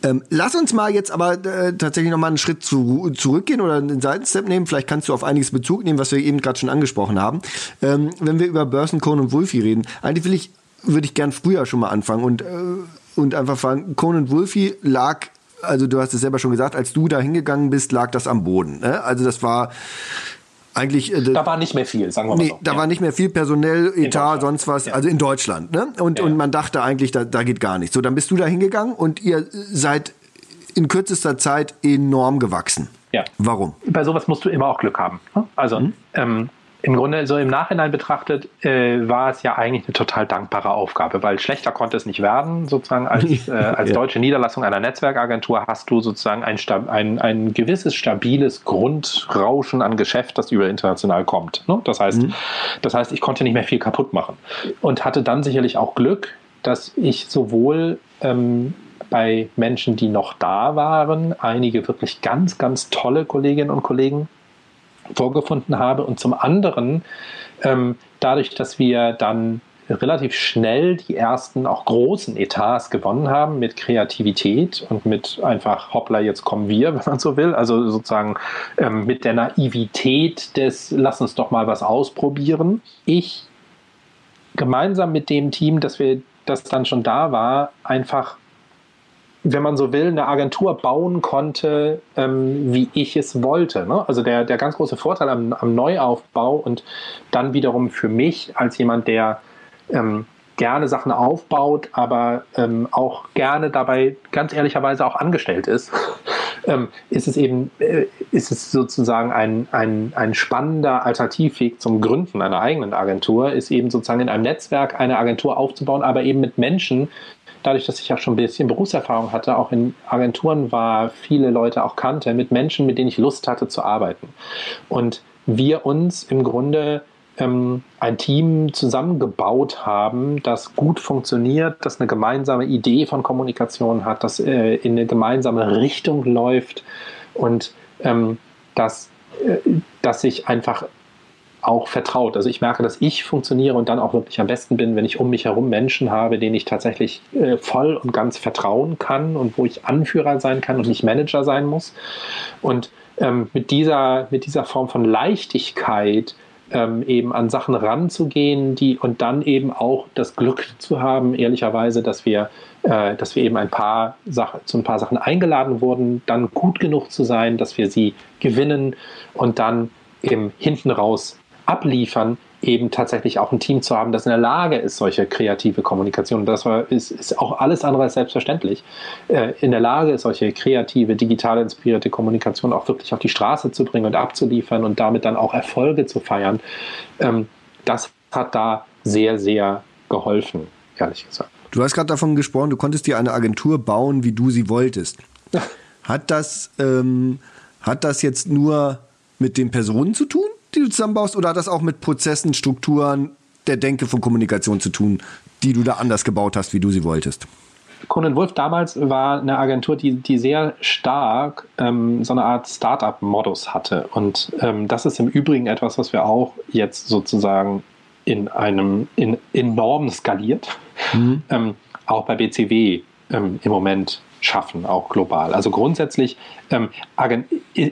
Ähm, lass uns mal jetzt aber äh, tatsächlich noch mal einen Schritt zu, zurückgehen oder einen Seitenstep nehmen. Vielleicht kannst du auf einiges Bezug nehmen, was wir eben gerade schon angesprochen haben. Ähm, wenn wir über Börsenkorn und Wulfi reden, eigentlich will ich würde ich gern früher schon mal anfangen und, äh, und einfach fragen, Conan Wolfie lag, also du hast es selber schon gesagt, als du da hingegangen bist, lag das am Boden. Ne? Also das war eigentlich. Äh, da war nicht mehr viel, sagen wir mal nee, so. Da ja. war nicht mehr viel Personell, Etat, sonst was, ja. also in Deutschland. Ne? Und, ja, und man dachte eigentlich, da, da geht gar nichts. So, dann bist du da hingegangen und ihr seid in kürzester Zeit enorm gewachsen. Ja. Warum? Bei sowas musst du immer auch Glück haben. Ne? Also, mhm. ähm, im Grunde so im Nachhinein betrachtet äh, war es ja eigentlich eine total dankbare Aufgabe, weil schlechter konnte es nicht werden. Sozusagen als, *laughs* äh, als deutsche Niederlassung einer Netzwerkagentur hast du sozusagen ein, ein, ein gewisses stabiles Grundrauschen an Geschäft, das über international kommt. Ne? Das, heißt, mhm. das heißt, ich konnte nicht mehr viel kaputt machen und hatte dann sicherlich auch Glück, dass ich sowohl ähm, bei Menschen, die noch da waren, einige wirklich ganz, ganz tolle Kolleginnen und Kollegen vorgefunden habe und zum anderen ähm, dadurch, dass wir dann relativ schnell die ersten auch großen Etats gewonnen haben mit Kreativität und mit einfach hoppla, jetzt kommen wir, *laughs* wenn man so will. Also sozusagen ähm, mit der Naivität des lass uns doch mal was ausprobieren. Ich gemeinsam mit dem Team, dass wir das dann schon da war, einfach wenn man so will, eine Agentur bauen konnte, ähm, wie ich es wollte. Ne? Also der, der ganz große Vorteil am, am Neuaufbau und dann wiederum für mich als jemand, der ähm, gerne Sachen aufbaut, aber ähm, auch gerne dabei ganz ehrlicherweise auch angestellt ist, *laughs* ähm, ist es eben, äh, ist es sozusagen ein, ein, ein spannender Alternativweg zum Gründen einer eigenen Agentur, ist eben sozusagen in einem Netzwerk eine Agentur aufzubauen, aber eben mit Menschen, dadurch, dass ich auch schon ein bisschen Berufserfahrung hatte, auch in Agenturen war, viele Leute auch kannte, mit Menschen, mit denen ich Lust hatte zu arbeiten. Und wir uns im Grunde ähm, ein Team zusammengebaut haben, das gut funktioniert, das eine gemeinsame Idee von Kommunikation hat, das äh, in eine gemeinsame Richtung läuft und ähm, dass, äh, dass ich einfach auch vertraut. Also ich merke, dass ich funktioniere und dann auch wirklich am besten bin, wenn ich um mich herum Menschen habe, denen ich tatsächlich äh, voll und ganz vertrauen kann und wo ich Anführer sein kann und nicht Manager sein muss. Und ähm, mit, dieser, mit dieser Form von Leichtigkeit ähm, eben an Sachen ranzugehen, die und dann eben auch das Glück zu haben, ehrlicherweise, dass wir, äh, dass wir eben ein paar Sachen, zu ein paar Sachen eingeladen wurden, dann gut genug zu sein, dass wir sie gewinnen und dann eben hinten raus abliefern, eben tatsächlich auch ein Team zu haben, das in der Lage ist, solche kreative Kommunikation, das war, ist, ist auch alles andere als selbstverständlich, äh, in der Lage ist, solche kreative, digital inspirierte Kommunikation auch wirklich auf die Straße zu bringen und abzuliefern und damit dann auch Erfolge zu feiern. Ähm, das hat da sehr, sehr geholfen, ehrlich gesagt. Du hast gerade davon gesprochen, du konntest dir eine Agentur bauen, wie du sie wolltest. Hat das, ähm, hat das jetzt nur mit den Personen zu tun? Die du zusammenbaust, oder hat das auch mit Prozessen, Strukturen der Denke von Kommunikation zu tun, die du da anders gebaut hast, wie du sie wolltest? Conan Wolf damals war eine Agentur, die, die sehr stark ähm, so eine Art Startup-Modus hatte. Und ähm, das ist im Übrigen etwas, was wir auch jetzt sozusagen in einem in enorm skaliert, mhm. ähm, auch bei BCW ähm, im Moment schaffen, auch global. Also grundsätzlich ähm,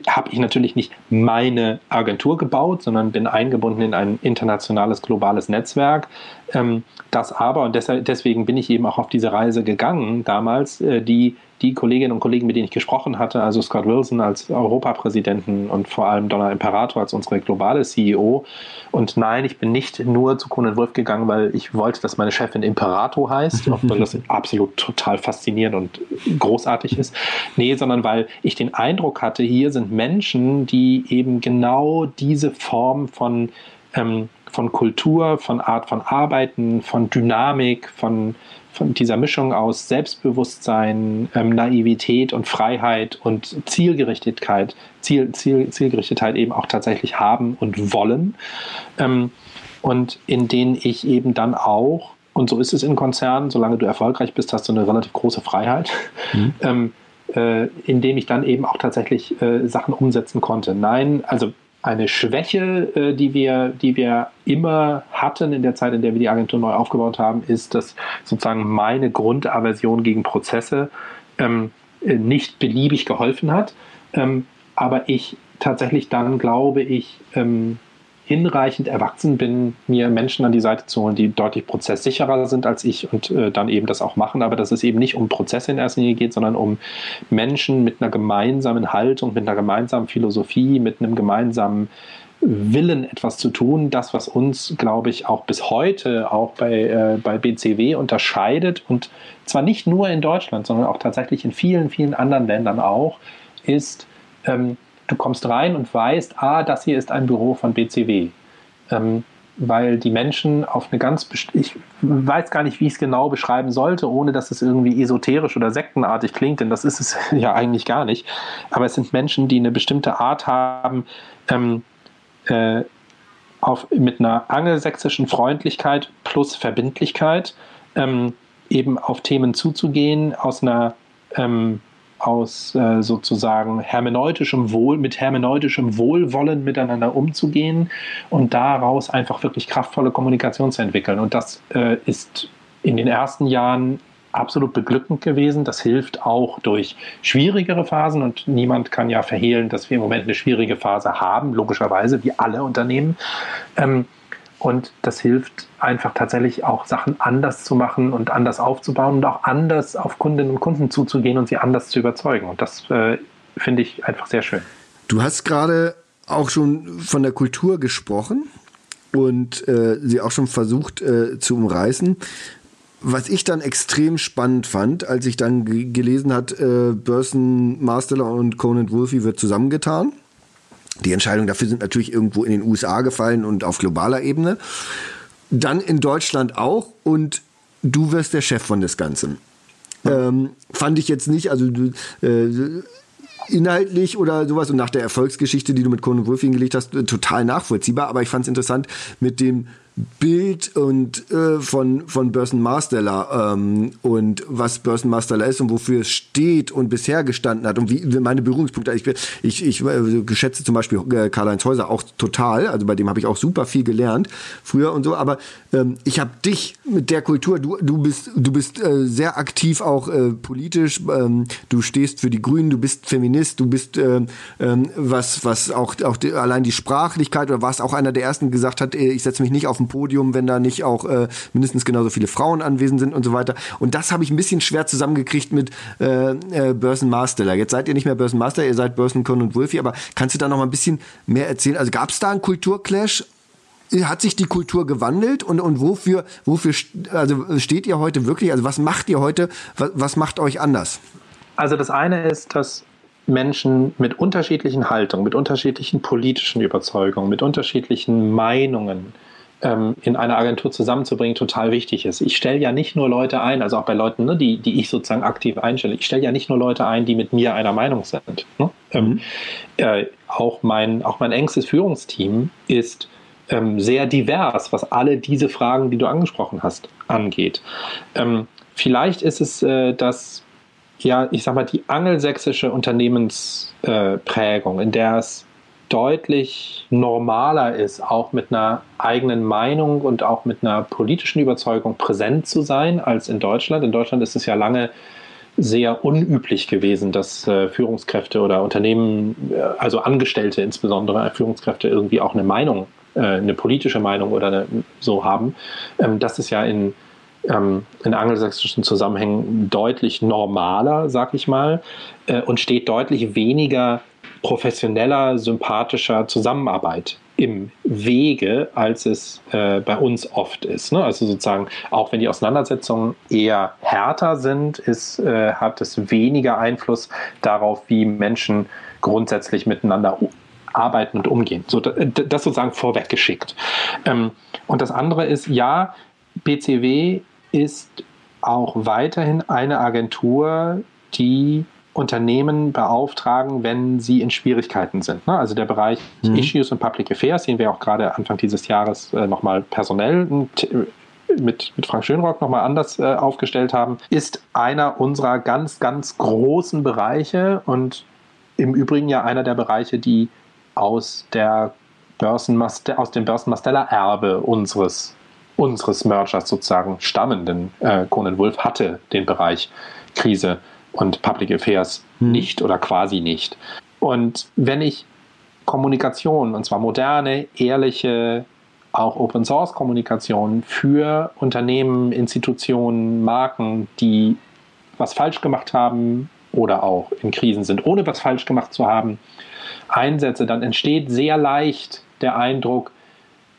habe ich natürlich nicht meine Agentur gebaut, sondern bin eingebunden in ein internationales, globales Netzwerk. Ähm, das aber, und deshalb, deswegen bin ich eben auch auf diese Reise gegangen damals, äh, die die Kolleginnen und Kollegen, mit denen ich gesprochen hatte, also Scott Wilson als Europapräsidenten und vor allem Donna Imperator als unsere globale CEO. Und nein, ich bin nicht nur zu Conan Wolf gegangen, weil ich wollte, dass meine Chefin Imperator heißt, weil das *laughs* absolut total faszinierend und großartig ist. Nee, sondern weil ich den Eindruck hatte, hier sind Menschen, die eben genau diese Form von ähm, von Kultur, von Art von Arbeiten, von Dynamik, von von dieser Mischung aus Selbstbewusstsein, ähm, Naivität und Freiheit und Zielgerichtetheit, Ziel, Ziel, Zielgerichtetheit eben auch tatsächlich haben und wollen. Ähm, und in denen ich eben dann auch, und so ist es in Konzernen, solange du erfolgreich bist, hast du eine relativ große Freiheit. Mhm. Ähm, äh, in dem ich dann eben auch tatsächlich äh, Sachen umsetzen konnte. Nein, also eine Schwäche, äh, die, wir, die wir immer hatten in der Zeit, in der wir die Agentur neu aufgebaut haben, ist, dass sozusagen meine Grundaversion gegen Prozesse ähm, äh, nicht beliebig geholfen hat. Ähm, aber ich tatsächlich dann, glaube ich, ähm, hinreichend erwachsen bin, mir Menschen an die Seite zu holen, die deutlich prozesssicherer sind als ich und äh, dann eben das auch machen. Aber dass es eben nicht um Prozesse in erster Linie geht, sondern um Menschen mit einer gemeinsamen Haltung, mit einer gemeinsamen Philosophie, mit einem gemeinsamen Willen, etwas zu tun. Das, was uns, glaube ich, auch bis heute auch bei, äh, bei BCW unterscheidet und zwar nicht nur in Deutschland, sondern auch tatsächlich in vielen, vielen anderen Ländern auch, ist, ähm, du kommst rein und weißt, ah, das hier ist ein Büro von BCW. Ähm, weil die Menschen auf eine ganz, ich weiß gar nicht, wie ich es genau beschreiben sollte, ohne dass es irgendwie esoterisch oder sektenartig klingt, denn das ist es *laughs* ja eigentlich gar nicht. Aber es sind Menschen, die eine bestimmte Art haben, ähm, äh, auf, mit einer angelsächsischen Freundlichkeit plus Verbindlichkeit ähm, eben auf Themen zuzugehen, aus einer ähm, aus äh, sozusagen hermeneutischem Wohl, mit hermeneutischem Wohlwollen miteinander umzugehen und daraus einfach wirklich kraftvolle Kommunikation zu entwickeln. Und das äh, ist in den ersten Jahren absolut beglückend gewesen. Das hilft auch durch schwierigere Phasen und niemand kann ja verhehlen, dass wir im Moment eine schwierige Phase haben, logischerweise, wie alle Unternehmen. Ähm, und das hilft einfach tatsächlich auch Sachen anders zu machen und anders aufzubauen und auch anders auf Kundinnen und Kunden zuzugehen und sie anders zu überzeugen. Und das äh, finde ich einfach sehr schön. Du hast gerade auch schon von der Kultur gesprochen und äh, sie auch schon versucht äh, zu umreißen. Was ich dann extrem spannend fand, als ich dann gelesen hat, äh, Burson Marsteller und Conan Wolfie wird zusammengetan die Entscheidungen dafür sind natürlich irgendwo in den USA gefallen und auf globaler Ebene. Dann in Deutschland auch und du wirst der Chef von das Ganze. Ähm, fand ich jetzt nicht, also äh, inhaltlich oder sowas und nach der Erfolgsgeschichte, die du mit Conan Wolf hingelegt hast, äh, total nachvollziehbar. Aber ich fand es interessant mit dem Bild und äh, von von Börsenmasterler ähm, und was Börsenmasterler ist und wofür es steht und bisher gestanden hat und wie, meine Berührungspunkte. Ich ich, ich äh, geschätze zum Beispiel äh, Karl-Heinz Häuser auch total. Also bei dem habe ich auch super viel gelernt früher und so. Aber ähm, ich habe dich mit der Kultur. Du du bist du bist äh, sehr aktiv auch äh, politisch. Ähm, du stehst für die Grünen. Du bist Feminist. Du bist äh, ähm, was was auch auch die, allein die Sprachlichkeit oder warst auch einer der ersten gesagt hat, äh, ich setze mich nicht auf Podium, wenn da nicht auch äh, mindestens genauso viele Frauen anwesend sind und so weiter. Und das habe ich ein bisschen schwer zusammengekriegt mit äh, äh, Börsenmaster. Jetzt seid ihr nicht mehr Börsenmaster, ihr seid Börsenkon und Wolfi, aber kannst du da noch mal ein bisschen mehr erzählen? Also gab es da einen Kulturclash? Hat sich die Kultur gewandelt und, und wofür, wofür also steht ihr heute wirklich? Also was macht ihr heute? Was, was macht euch anders? Also das eine ist, dass Menschen mit unterschiedlichen Haltungen, mit unterschiedlichen politischen Überzeugungen, mit unterschiedlichen Meinungen ähm, in einer Agentur zusammenzubringen, total wichtig ist. Ich stelle ja nicht nur Leute ein, also auch bei Leuten, ne, die, die ich sozusagen aktiv einstelle, ich stelle ja nicht nur Leute ein, die mit mir einer Meinung sind. Ne? Ähm, mhm. äh, auch, mein, auch mein engstes Führungsteam ist ähm, sehr divers, was alle diese Fragen, die du angesprochen hast, angeht. Ähm, vielleicht ist es äh, das ja, ich sag mal, die angelsächsische Unternehmensprägung, in der es deutlich normaler ist, auch mit einer eigenen Meinung und auch mit einer politischen Überzeugung präsent zu sein als in Deutschland. In Deutschland ist es ja lange sehr unüblich gewesen, dass äh, Führungskräfte oder Unternehmen, äh, also Angestellte insbesondere, Führungskräfte irgendwie auch eine Meinung, äh, eine politische Meinung oder eine, so haben. Ähm, das ist ja in ähm, in angelsächsischen Zusammenhängen deutlich normaler, sag ich mal, äh, und steht deutlich weniger professioneller, sympathischer Zusammenarbeit im Wege, als es äh, bei uns oft ist. Ne? Also sozusagen, auch wenn die Auseinandersetzungen eher härter sind, ist, äh, hat es weniger Einfluss darauf, wie Menschen grundsätzlich miteinander arbeiten und umgehen. So, das sozusagen vorweggeschickt. Ähm, und das andere ist, ja, BCW ist auch weiterhin eine Agentur, die Unternehmen beauftragen, wenn sie in Schwierigkeiten sind. Ne? Also der Bereich mhm. Issues und Public Affairs, den wir auch gerade Anfang dieses Jahres äh, nochmal personell mit, mit Frank Schönrock nochmal anders äh, aufgestellt haben, ist einer unserer ganz, ganz großen Bereiche und im Übrigen ja einer der Bereiche, die aus der Börsenmaster, aus dem Börsenmasteller-Erbe unseres unseres Mergers sozusagen stammen, denn äh, Conan Wolf hatte den Bereich Krise und Public Affairs hm. nicht oder quasi nicht. Und wenn ich Kommunikation, und zwar moderne, ehrliche, auch Open Source Kommunikation für Unternehmen, Institutionen, Marken, die was falsch gemacht haben oder auch in Krisen sind, ohne was falsch gemacht zu haben, einsetze, dann entsteht sehr leicht der Eindruck,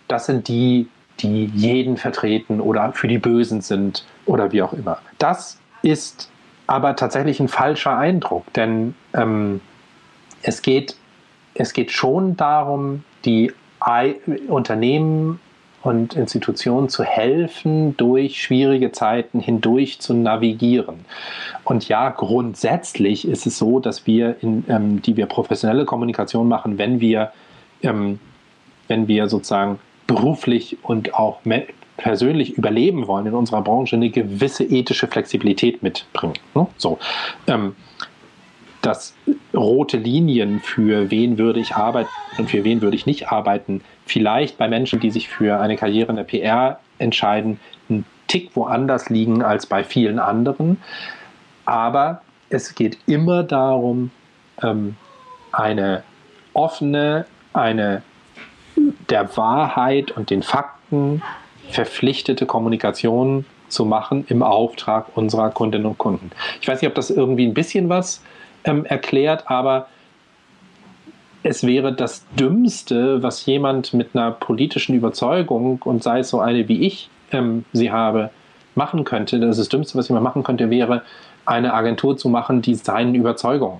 das sind die, die jeden vertreten oder für die Bösen sind oder wie auch immer. Das ist aber tatsächlich ein falscher Eindruck, denn ähm, es, geht, es geht schon darum, die I Unternehmen und Institutionen zu helfen, durch schwierige Zeiten hindurch zu navigieren. Und ja, grundsätzlich ist es so, dass wir, in, ähm, die wir professionelle Kommunikation machen, wenn wir, ähm, wenn wir sozusagen beruflich und auch persönlich überleben wollen in unserer Branche, eine gewisse ethische Flexibilität mitbringen. Ne? So, ähm, dass rote Linien für wen würde ich arbeiten und für wen würde ich nicht arbeiten, vielleicht bei Menschen, die sich für eine Karriere in der PR entscheiden, ein Tick woanders liegen als bei vielen anderen. Aber es geht immer darum, ähm, eine offene, eine der Wahrheit und den Fakten verpflichtete Kommunikation zu machen im Auftrag unserer Kundinnen und Kunden. Ich weiß nicht, ob das irgendwie ein bisschen was ähm, erklärt, aber es wäre das Dümmste, was jemand mit einer politischen Überzeugung und sei es so eine wie ich ähm, sie habe, machen könnte. Das, ist das Dümmste, was jemand machen könnte, wäre eine Agentur zu machen, die seinen Überzeugungen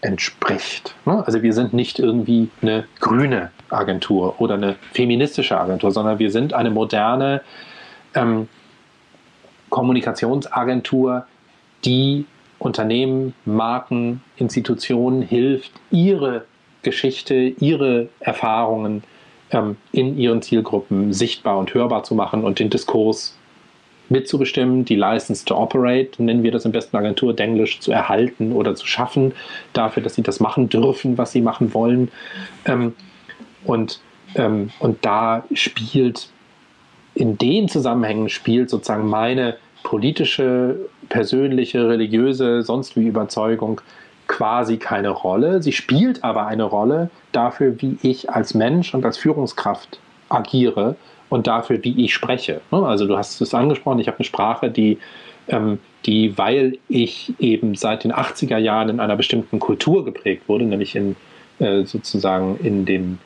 entspricht. Ne? Also wir sind nicht irgendwie eine grüne Agentur oder eine feministische Agentur, sondern wir sind eine moderne ähm, Kommunikationsagentur, die Unternehmen, Marken, Institutionen hilft, ihre Geschichte, ihre Erfahrungen ähm, in ihren Zielgruppen sichtbar und hörbar zu machen und den Diskurs mitzubestimmen, die License to Operate, nennen wir das im besten Agentur Denglisch, zu erhalten oder zu schaffen, dafür, dass sie das machen dürfen, was sie machen wollen. Ähm, und, ähm, und da spielt, in den Zusammenhängen spielt sozusagen meine politische, persönliche, religiöse, sonst wie Überzeugung quasi keine Rolle. Sie spielt aber eine Rolle dafür, wie ich als Mensch und als Führungskraft agiere und dafür, wie ich spreche. Ne? Also du hast es angesprochen, ich habe eine Sprache, die, ähm, die, weil ich eben seit den 80er Jahren in einer bestimmten Kultur geprägt wurde, nämlich in äh, sozusagen in dem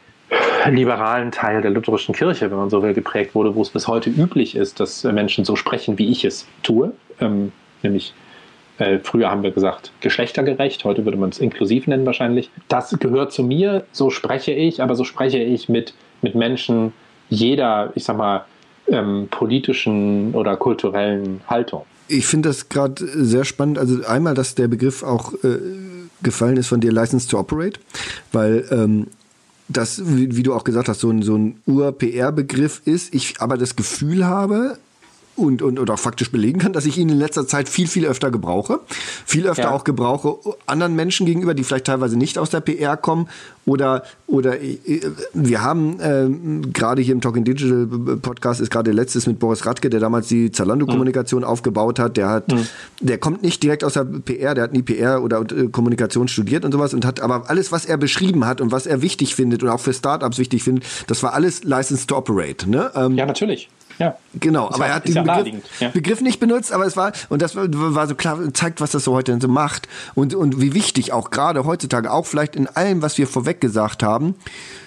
liberalen Teil der lutherischen Kirche, wenn man so will, geprägt wurde, wo es bis heute üblich ist, dass Menschen so sprechen, wie ich es tue, ähm, nämlich äh, früher haben wir gesagt geschlechtergerecht, heute würde man es inklusiv nennen wahrscheinlich. Das gehört zu mir, so spreche ich, aber so spreche ich mit, mit Menschen jeder, ich sag mal, ähm, politischen oder kulturellen Haltung. Ich finde das gerade sehr spannend. Also einmal, dass der Begriff auch äh, gefallen ist von dir, License to Operate, weil ähm, das, wie, wie, du auch gesagt hast, so ein, so ein Ur-PR-Begriff ist. Ich aber das Gefühl habe, und, und, und auch faktisch belegen kann, dass ich ihn in letzter Zeit viel, viel öfter gebrauche. Viel öfter ja. auch gebrauche anderen Menschen gegenüber, die vielleicht teilweise nicht aus der PR kommen. Oder, oder äh, wir haben äh, gerade hier im Talking Digital Podcast ist gerade letztes mit Boris Radke, der damals die Zalando-Kommunikation mhm. aufgebaut hat. Der hat, mhm. der kommt nicht direkt aus der PR, der hat nie PR oder äh, Kommunikation studiert und sowas und hat aber alles, was er beschrieben hat und was er wichtig findet und auch für Startups wichtig findet, das war alles License to Operate. Ne? Ähm, ja, natürlich. Ja. Genau, aber er hat diesen ja Begriff, ja. Begriff, nicht benutzt, aber es war, und das war so klar, zeigt, was das so heute so macht und, und wie wichtig auch gerade heutzutage, auch vielleicht in allem, was wir vorweg gesagt haben,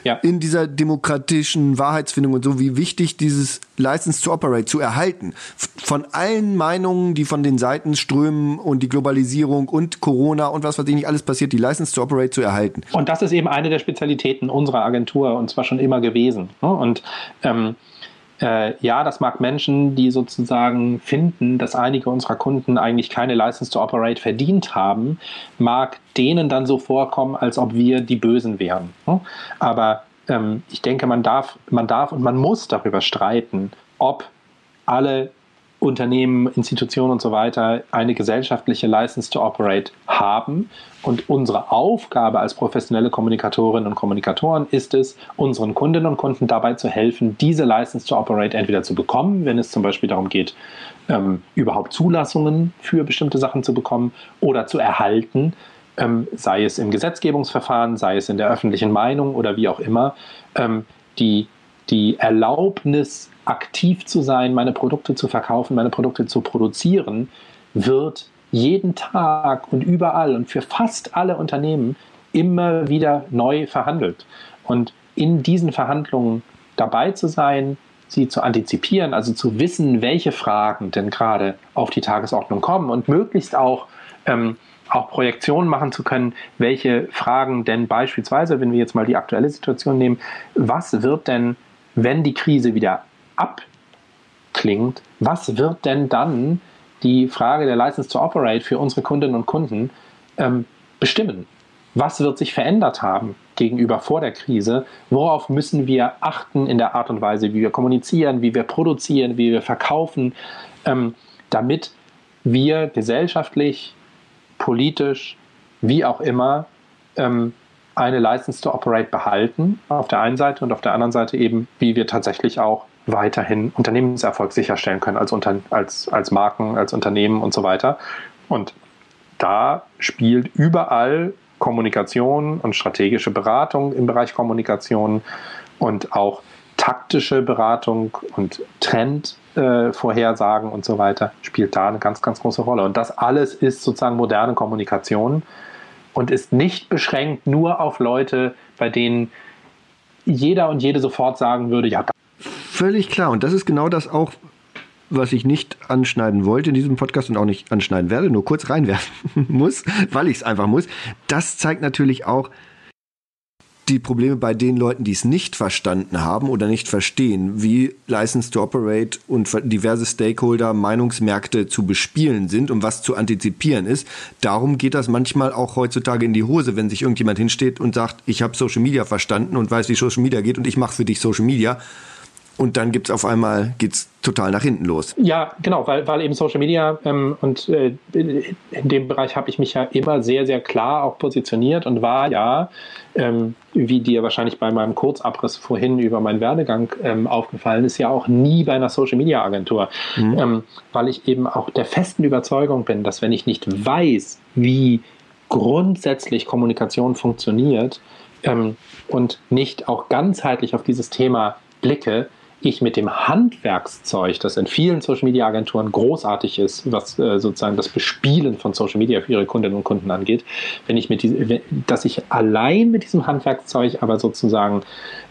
ja. in dieser demokratischen Wahrheitsfindung und so, wie wichtig dieses License to Operate zu erhalten. Von allen Meinungen, die von den Seiten strömen und die Globalisierung und Corona und was weiß ich nicht alles passiert, die License to Operate zu erhalten. Und das ist eben eine der Spezialitäten unserer Agentur und zwar schon immer gewesen. Ne? Und ähm, äh, ja, das mag Menschen, die sozusagen finden, dass einige unserer Kunden eigentlich keine License to Operate verdient haben, mag denen dann so vorkommen, als ob wir die Bösen wären. Ne? Aber ähm, ich denke, man darf, man darf und man muss darüber streiten, ob alle Unternehmen, Institutionen und so weiter eine gesellschaftliche License to Operate haben. Und unsere Aufgabe als professionelle Kommunikatorinnen und Kommunikatoren ist es, unseren Kundinnen und Kunden dabei zu helfen, diese License to Operate entweder zu bekommen, wenn es zum Beispiel darum geht, ähm, überhaupt Zulassungen für bestimmte Sachen zu bekommen oder zu erhalten, ähm, sei es im Gesetzgebungsverfahren, sei es in der öffentlichen Meinung oder wie auch immer, ähm, die, die Erlaubnis aktiv zu sein, meine Produkte zu verkaufen, meine Produkte zu produzieren, wird jeden Tag und überall und für fast alle Unternehmen immer wieder neu verhandelt. Und in diesen Verhandlungen dabei zu sein, sie zu antizipieren, also zu wissen, welche Fragen denn gerade auf die Tagesordnung kommen und möglichst auch, ähm, auch Projektionen machen zu können, welche Fragen denn beispielsweise, wenn wir jetzt mal die aktuelle Situation nehmen, was wird denn, wenn die Krise wieder abklingt, was wird denn dann die Frage der License to Operate für unsere Kundinnen und Kunden ähm, bestimmen? Was wird sich verändert haben gegenüber vor der Krise? Worauf müssen wir achten in der Art und Weise, wie wir kommunizieren, wie wir produzieren, wie wir verkaufen, ähm, damit wir gesellschaftlich, politisch, wie auch immer, ähm, eine License to Operate behalten auf der einen Seite und auf der anderen Seite eben, wie wir tatsächlich auch weiterhin Unternehmenserfolg sicherstellen können als, Unter als, als Marken, als Unternehmen und so weiter. Und da spielt überall Kommunikation und strategische Beratung im Bereich Kommunikation und auch taktische Beratung und Trendvorhersagen äh, und so weiter spielt da eine ganz, ganz große Rolle. Und das alles ist sozusagen moderne Kommunikation und ist nicht beschränkt nur auf Leute, bei denen jeder und jede sofort sagen würde, ja, Völlig klar. Und das ist genau das auch, was ich nicht anschneiden wollte in diesem Podcast und auch nicht anschneiden werde, nur kurz reinwerfen *laughs* muss, weil ich es einfach muss. Das zeigt natürlich auch, die Probleme bei den Leuten, die es nicht verstanden haben oder nicht verstehen, wie License to Operate und diverse Stakeholder Meinungsmärkte zu bespielen sind und was zu antizipieren ist. Darum geht das manchmal auch heutzutage in die Hose, wenn sich irgendjemand hinsteht und sagt, ich habe Social Media verstanden und weiß, wie Social Media geht und ich mache für dich Social Media und dann gibt's auf einmal geht's total nach hinten los. Ja, genau, weil, weil eben Social Media ähm, und äh, in dem Bereich habe ich mich ja immer sehr, sehr klar auch positioniert und war ja, ähm, wie dir wahrscheinlich bei meinem Kurzabriss vorhin über meinen Werdegang ähm, aufgefallen ist, ja auch nie bei einer Social Media Agentur, mhm. ähm, weil ich eben auch der festen Überzeugung bin, dass wenn ich nicht weiß, wie grundsätzlich Kommunikation funktioniert ähm, und nicht auch ganzheitlich auf dieses Thema blicke, ich mit dem Handwerkszeug, das in vielen Social Media Agenturen großartig ist, was äh, sozusagen das Bespielen von Social Media für ihre Kundinnen und Kunden angeht, wenn ich mit diese, dass ich allein mit diesem Handwerkszeug aber sozusagen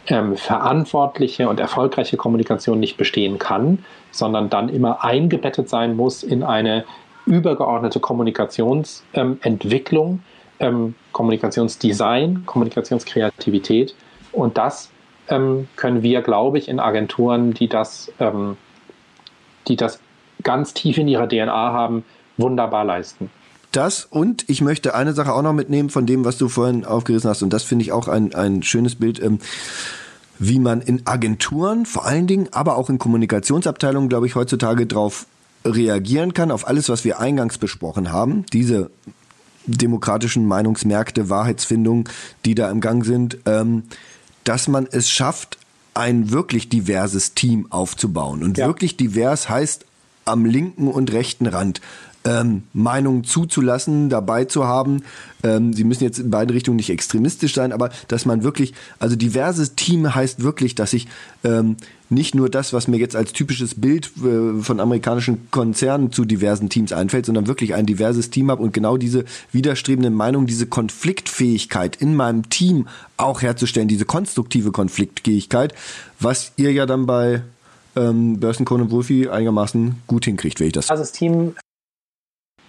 ähm, verantwortliche und erfolgreiche Kommunikation nicht bestehen kann, sondern dann immer eingebettet sein muss in eine übergeordnete Kommunikationsentwicklung, ähm, ähm, Kommunikationsdesign, Kommunikationskreativität. Und das ähm, können wir, glaube ich, in Agenturen, die das, ähm, die das ganz tief in ihrer DNA haben, wunderbar leisten. Das und ich möchte eine Sache auch noch mitnehmen von dem, was du vorhin aufgerissen hast, und das finde ich auch ein, ein schönes Bild. Ähm, wie man in Agenturen vor allen Dingen, aber auch in Kommunikationsabteilungen, glaube ich, heutzutage darauf reagieren kann, auf alles, was wir eingangs besprochen haben. Diese demokratischen Meinungsmärkte, Wahrheitsfindung, die da im Gang sind. Ähm, dass man es schafft, ein wirklich diverses Team aufzubauen. Und ja. wirklich divers heißt am linken und rechten Rand ähm, Meinungen zuzulassen, dabei zu haben. Ähm, sie müssen jetzt in beide Richtungen nicht extremistisch sein, aber dass man wirklich, also diverses Team heißt wirklich, dass ich ähm, nicht nur das, was mir jetzt als typisches Bild äh, von amerikanischen Konzernen zu diversen Teams einfällt, sondern wirklich ein diverses Team habe und genau diese widerstrebende Meinung, diese Konfliktfähigkeit in meinem Team auch herzustellen, diese konstruktive Konfliktfähigkeit, was ihr ja dann bei ähm, Börsencon und Wolfi einigermaßen gut hinkriegt, wenn ich das. Also das Team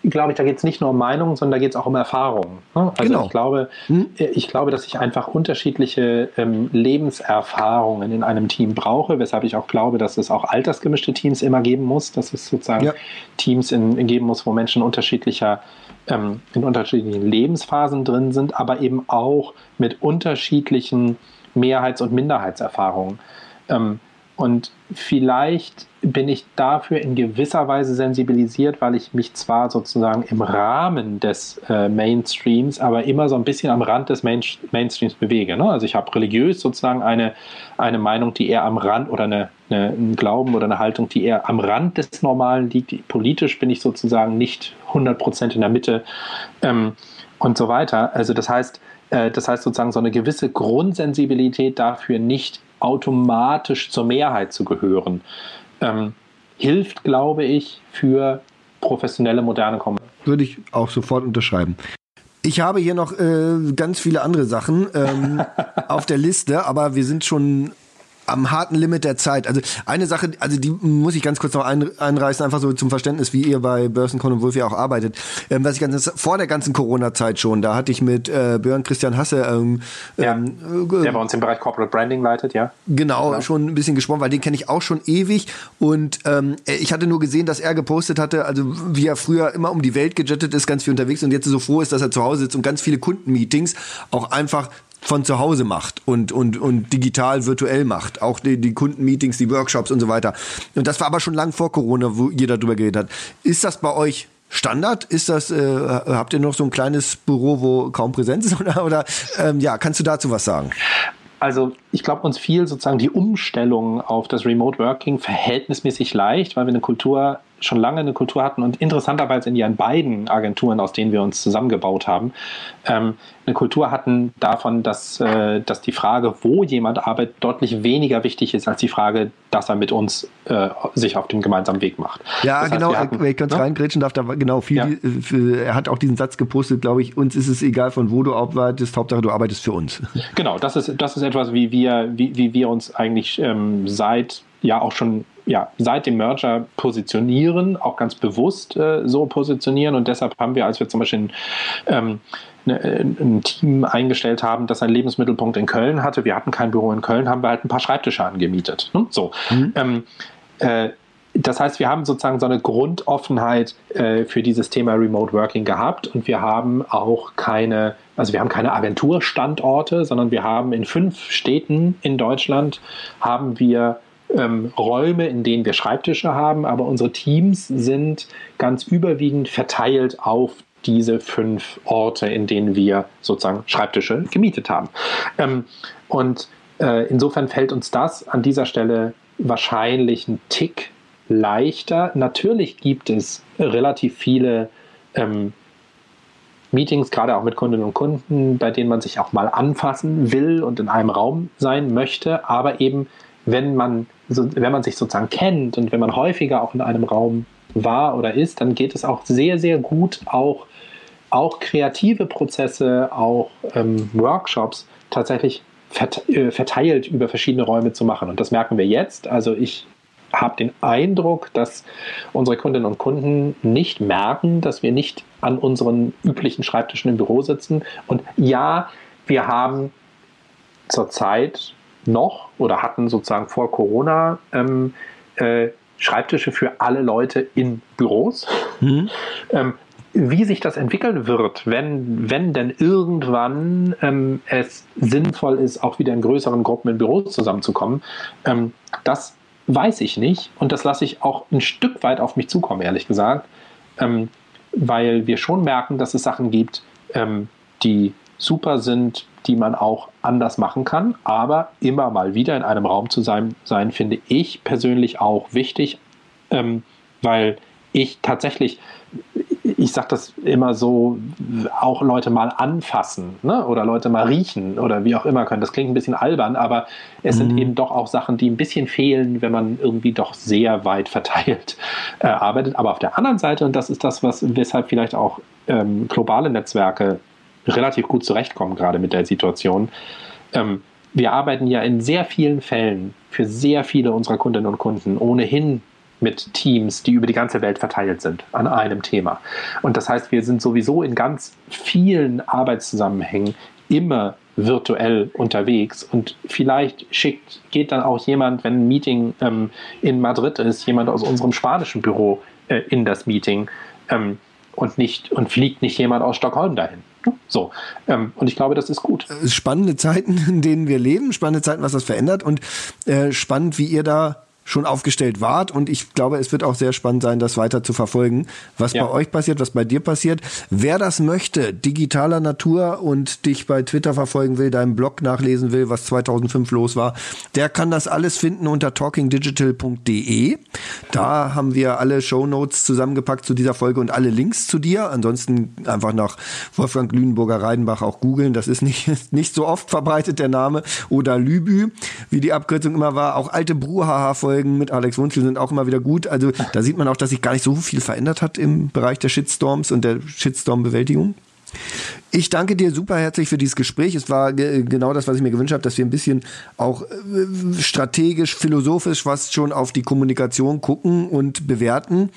glaube ich, da geht es nicht nur um Meinungen, sondern da geht es auch um Erfahrungen. Ne? Also genau. ich glaube, hm? ich glaube, dass ich einfach unterschiedliche ähm, Lebenserfahrungen in einem Team brauche, weshalb ich auch glaube, dass es auch altersgemischte Teams immer geben muss, dass es sozusagen ja. Teams in, in geben muss, wo Menschen unterschiedlicher ähm, in unterschiedlichen Lebensphasen drin sind, aber eben auch mit unterschiedlichen Mehrheits- und Minderheitserfahrungen. Ähm, und vielleicht bin ich dafür in gewisser Weise sensibilisiert, weil ich mich zwar sozusagen im Rahmen des äh, Mainstreams, aber immer so ein bisschen am Rand des Main Mainstreams bewege. Ne? Also ich habe religiös sozusagen eine, eine Meinung, die eher am Rand oder eine, eine, einen Glauben oder eine Haltung, die eher am Rand des Normalen liegt. Politisch bin ich sozusagen nicht 100% in der Mitte ähm, und so weiter. Also das heißt, das heißt sozusagen so eine gewisse Grundsensibilität dafür nicht automatisch zur Mehrheit zu gehören ähm, hilft, glaube ich, für professionelle moderne Kommunikation. Würde ich auch sofort unterschreiben. Ich habe hier noch äh, ganz viele andere Sachen ähm, *laughs* auf der Liste, aber wir sind schon am harten Limit der Zeit. Also eine Sache, also die muss ich ganz kurz noch ein, einreißen, einfach so zum Verständnis, wie ihr bei Börsencon und Wolf ja auch arbeitet. Ähm, was ich ganz vor der ganzen Corona-Zeit schon, da hatte ich mit äh, Björn Christian Hasse, ähm, ja, ähm, der bei uns im Bereich Corporate Branding leitet, ja. Genau, genau. schon ein bisschen gesprochen, weil den kenne ich auch schon ewig und ähm, ich hatte nur gesehen, dass er gepostet hatte, also wie er früher immer um die Welt gejettet ist, ganz viel unterwegs und jetzt so froh ist, dass er zu Hause sitzt und ganz viele Kundenmeetings auch einfach von zu Hause macht und, und, und digital virtuell macht. Auch die, die Kundenmeetings, die Workshops und so weiter. Und das war aber schon lang vor Corona, wo jeder drüber geredet hat. Ist das bei euch Standard? Ist das, äh, habt ihr noch so ein kleines Büro, wo kaum Präsenz ist? *laughs* Oder, oder ähm, ja, kannst du dazu was sagen? Also ich glaube, uns fiel sozusagen die Umstellung auf das Remote Working verhältnismäßig leicht, weil wir eine Kultur schon lange eine Kultur hatten und interessanterweise in ihren beiden Agenturen, aus denen wir uns zusammengebaut haben, ähm, eine Kultur hatten davon, dass, äh, dass die Frage, wo jemand arbeitet, deutlich weniger wichtig ist als die Frage, dass er mit uns äh, sich auf dem gemeinsamen Weg macht. Ja, das genau, hatten, wenn ich kurz ne? reingrätschen darf, da genau viel, ja. für, er hat auch diesen Satz gepostet, glaube ich, uns ist es egal, von wo du arbeitest, Hauptsache du arbeitest für uns. Genau, das ist, das ist etwas, wie wir, wie, wie wir uns eigentlich ähm, seit ja auch schon ja, seit dem Merger positionieren, auch ganz bewusst äh, so positionieren. Und deshalb haben wir, als wir zum Beispiel ähm, ne, ein Team eingestellt haben, das einen Lebensmittelpunkt in Köln hatte, wir hatten kein Büro in Köln, haben wir halt ein paar Schreibtische angemietet. Hm? So. Mhm. Ähm, äh, das heißt, wir haben sozusagen so eine Grundoffenheit äh, für dieses Thema Remote Working gehabt und wir haben auch keine, also wir haben keine Agenturstandorte, sondern wir haben in fünf Städten in Deutschland haben wir ähm, Räume, in denen wir Schreibtische haben, aber unsere Teams sind ganz überwiegend verteilt auf diese fünf Orte, in denen wir sozusagen Schreibtische gemietet haben. Ähm, und äh, insofern fällt uns das an dieser Stelle wahrscheinlich ein Tick leichter. Natürlich gibt es relativ viele ähm, Meetings, gerade auch mit Kundinnen und Kunden, bei denen man sich auch mal anfassen will und in einem Raum sein möchte. Aber eben, wenn man, so, wenn man sich sozusagen kennt und wenn man häufiger auch in einem Raum war oder ist, dann geht es auch sehr, sehr gut, auch, auch kreative Prozesse, auch ähm, Workshops tatsächlich äh, verteilt über verschiedene Räume zu machen. Und das merken wir jetzt. Also ich habe den Eindruck, dass unsere Kundinnen und Kunden nicht merken, dass wir nicht an unseren üblichen Schreibtischen im Büro sitzen. Und ja, wir haben zurzeit noch oder hatten sozusagen vor Corona ähm, äh, Schreibtische für alle Leute in Büros. Mhm. *laughs* Ähm, wie sich das entwickeln wird, wenn, wenn denn irgendwann ähm, es sinnvoll ist, auch wieder in größeren Gruppen in Büros zusammenzukommen, ähm, das weiß ich nicht. Und das lasse ich auch ein Stück weit auf mich zukommen, ehrlich gesagt. Ähm, weil wir schon merken, dass es Sachen gibt, ähm, die super sind, die man auch anders machen kann. Aber immer mal wieder in einem Raum zu sein, sein finde ich persönlich auch wichtig, ähm, weil ich tatsächlich ich sage das immer so, auch Leute mal anfassen ne? oder Leute mal riechen oder wie auch immer können. Das klingt ein bisschen albern, aber es mhm. sind eben doch auch Sachen, die ein bisschen fehlen, wenn man irgendwie doch sehr weit *laughs* verteilt äh, arbeitet. Aber auf der anderen Seite, und das ist das, was weshalb vielleicht auch ähm, globale Netzwerke relativ gut zurechtkommen, gerade mit der Situation, ähm, wir arbeiten ja in sehr vielen Fällen für sehr viele unserer Kundinnen und Kunden ohnehin mit Teams, die über die ganze Welt verteilt sind an einem Thema. Und das heißt, wir sind sowieso in ganz vielen Arbeitszusammenhängen immer virtuell unterwegs und vielleicht schickt, geht dann auch jemand, wenn ein Meeting ähm, in Madrid ist, jemand aus unserem spanischen Büro äh, in das Meeting ähm, und nicht und fliegt nicht jemand aus Stockholm dahin. So, ähm, und ich glaube, das ist gut. Spannende Zeiten, in denen wir leben, spannende Zeiten, was das verändert und äh, spannend, wie ihr da schon aufgestellt wart. Und ich glaube, es wird auch sehr spannend sein, das weiter zu verfolgen, was ja. bei euch passiert, was bei dir passiert. Wer das möchte, digitaler Natur und dich bei Twitter verfolgen will, deinem Blog nachlesen will, was 2005 los war, der kann das alles finden unter talkingdigital.de. Da haben wir alle Show Notes zusammengepackt zu dieser Folge und alle Links zu dir. Ansonsten einfach nach Wolfgang Lüneburger Reidenbach auch googeln. Das ist nicht, *laughs* nicht so oft verbreitet, der Name. Oder Lübü, wie die Abkürzung immer war. Auch alte Bruhaha-Folgen Folgen mit Alex Wunschel sind auch immer wieder gut. Also da sieht man auch, dass sich gar nicht so viel verändert hat im Bereich der Shitstorms und der Shitstorm-Bewältigung. Ich danke dir super herzlich für dieses Gespräch. Es war genau das, was ich mir gewünscht habe, dass wir ein bisschen auch äh, strategisch, philosophisch fast schon auf die Kommunikation gucken und bewerten.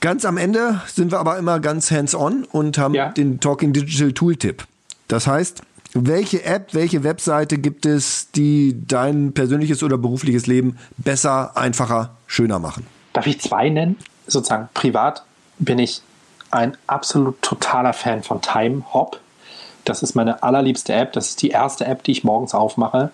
Ganz am Ende sind wir aber immer ganz hands-on und haben ja. den Talking Digital Tooltip. Das heißt, welche App, welche Webseite gibt es, die dein persönliches oder berufliches Leben besser, einfacher, schöner machen? Darf ich zwei nennen? Sozusagen privat bin ich ein absolut totaler Fan von TimeHop. Das ist meine allerliebste App. Das ist die erste App, die ich morgens aufmache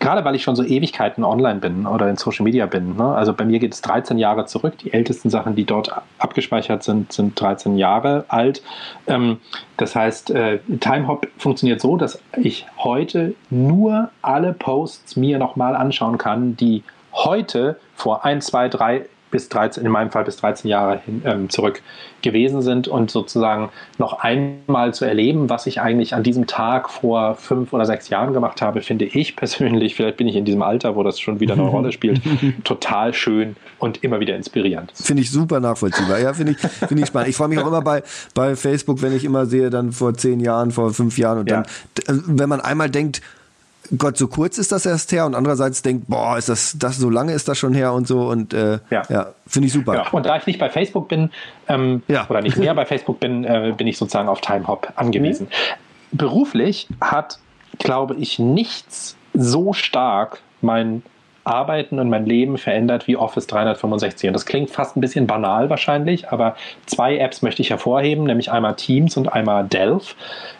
gerade weil ich schon so Ewigkeiten online bin oder in Social Media bin. Ne? Also bei mir geht es 13 Jahre zurück. Die ältesten Sachen, die dort abgespeichert sind, sind 13 Jahre alt. Ähm, das heißt, äh, TimeHop funktioniert so, dass ich heute nur alle Posts mir nochmal anschauen kann, die heute vor ein, zwei, drei bis 13, in meinem Fall bis 13 Jahre hin, ähm, zurück gewesen sind und sozusagen noch einmal zu erleben, was ich eigentlich an diesem Tag vor fünf oder sechs Jahren gemacht habe, finde ich *laughs* persönlich, vielleicht bin ich in diesem Alter, wo das schon wieder eine Rolle spielt, *laughs* total schön und immer wieder inspirierend. Finde ich super nachvollziehbar. Ja, finde ich, finde ich spannend. Ich freue mich auch immer bei, bei Facebook, wenn ich immer sehe, dann vor zehn Jahren, vor fünf Jahren und ja. dann, wenn man einmal denkt, Gott, so kurz ist das erst her und andererseits denkt, boah, ist das, das so lange ist das schon her und so und äh, ja, ja finde ich super. Ja, und da ich nicht bei Facebook bin ähm, ja. oder nicht mehr bei Facebook bin, äh, bin ich sozusagen auf Timehop angewiesen. Mhm. Beruflich hat, glaube ich, nichts so stark mein Arbeiten und mein Leben verändert wie Office 365. Und das klingt fast ein bisschen banal wahrscheinlich, aber zwei Apps möchte ich hervorheben, nämlich einmal Teams und einmal Delph.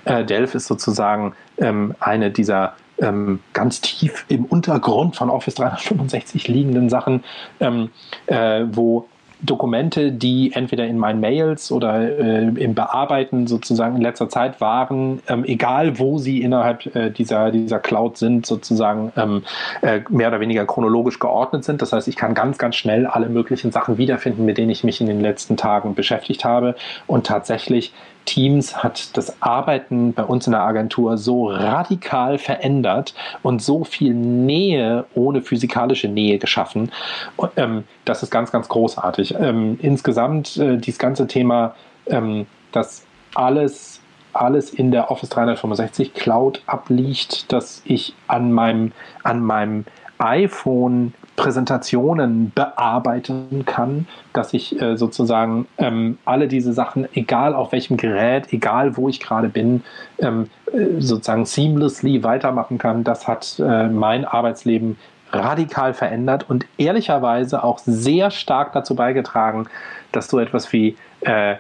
Äh, Delph ist sozusagen ähm, eine dieser ähm, ganz tief im Untergrund von Office 365 liegenden Sachen, ähm, äh, wo Dokumente, die entweder in meinen Mails oder äh, im Bearbeiten sozusagen in letzter Zeit waren, ähm, egal wo sie innerhalb äh, dieser, dieser Cloud sind, sozusagen ähm, äh, mehr oder weniger chronologisch geordnet sind. Das heißt, ich kann ganz, ganz schnell alle möglichen Sachen wiederfinden, mit denen ich mich in den letzten Tagen beschäftigt habe und tatsächlich Teams hat das Arbeiten bei uns in der Agentur so radikal verändert und so viel Nähe ohne physikalische Nähe geschaffen. Und, ähm, das ist ganz, ganz großartig. Ähm, insgesamt äh, dieses ganze Thema, ähm, dass alles, alles in der Office 365 Cloud abliegt, dass ich an meinem, an meinem iPhone Präsentationen bearbeiten kann, dass ich äh, sozusagen ähm, alle diese Sachen, egal auf welchem Gerät, egal wo ich gerade bin, ähm, äh, sozusagen seamlessly weitermachen kann. Das hat äh, mein Arbeitsleben radikal verändert und ehrlicherweise auch sehr stark dazu beigetragen, dass so etwas wie äh,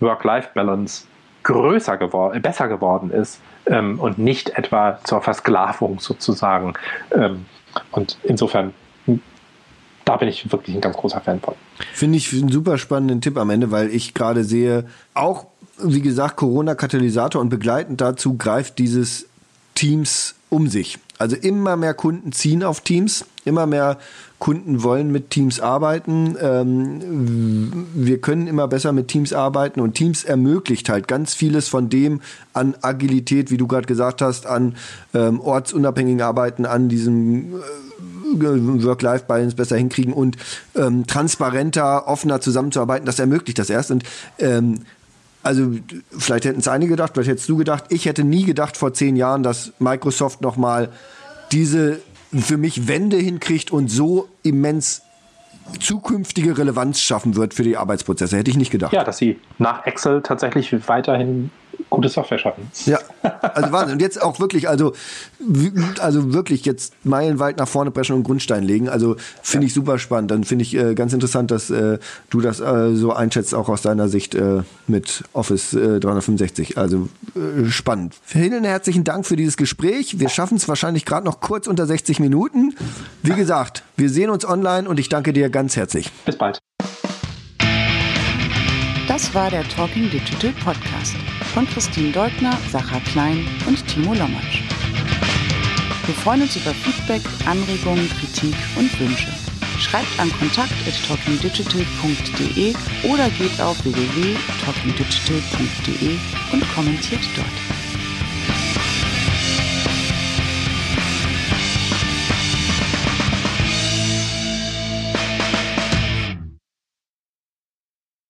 Work-Life-Balance größer geworden, besser geworden ist ähm, und nicht etwa zur Versklavung sozusagen. Ähm, und insofern da bin ich wirklich ein ganz großer Fan von. Finde ich einen super spannenden Tipp am Ende, weil ich gerade sehe, auch wie gesagt, Corona-Katalysator und begleitend dazu greift dieses Teams um sich. Also immer mehr Kunden ziehen auf Teams, immer mehr Kunden wollen mit Teams arbeiten. Ähm, wir können immer besser mit Teams arbeiten und Teams ermöglicht halt ganz vieles von dem an Agilität, wie du gerade gesagt hast, an ähm, ortsunabhängigen Arbeiten, an diesem äh, Work-Life-Balance besser hinkriegen und ähm, transparenter, offener zusammenzuarbeiten, das ermöglicht das erst. Und ähm, also vielleicht hätten es einige gedacht, vielleicht hättest du gedacht, ich hätte nie gedacht vor zehn Jahren, dass Microsoft nochmal diese für mich Wende hinkriegt und so immens zukünftige Relevanz schaffen wird für die Arbeitsprozesse. Hätte ich nicht gedacht. Ja, dass sie nach Excel tatsächlich weiterhin gute Software schaffen. Ja, also Wahnsinn. Und jetzt auch wirklich, also, also wirklich jetzt meilenweit nach vorne preschen und Grundstein legen. Also finde ja. ich super spannend. Dann finde ich äh, ganz interessant, dass äh, du das äh, so einschätzt, auch aus deiner Sicht äh, mit Office 365. Äh, also äh, spannend. Vielen herzlichen Dank für dieses Gespräch. Wir schaffen es wahrscheinlich gerade noch kurz unter 60 Minuten. Wie gesagt, wir sehen uns online und ich danke dir ganz herzlich. Bis bald. Das war der Talking Digital Podcast von Christine Deutner, Sacha Klein und Timo Lommatsch. Wir freuen uns über Feedback, Anregungen, Kritik und Wünsche. Schreibt an kontakt.talkingdigital.de oder geht auf www.talkingdigital.de und kommentiert dort.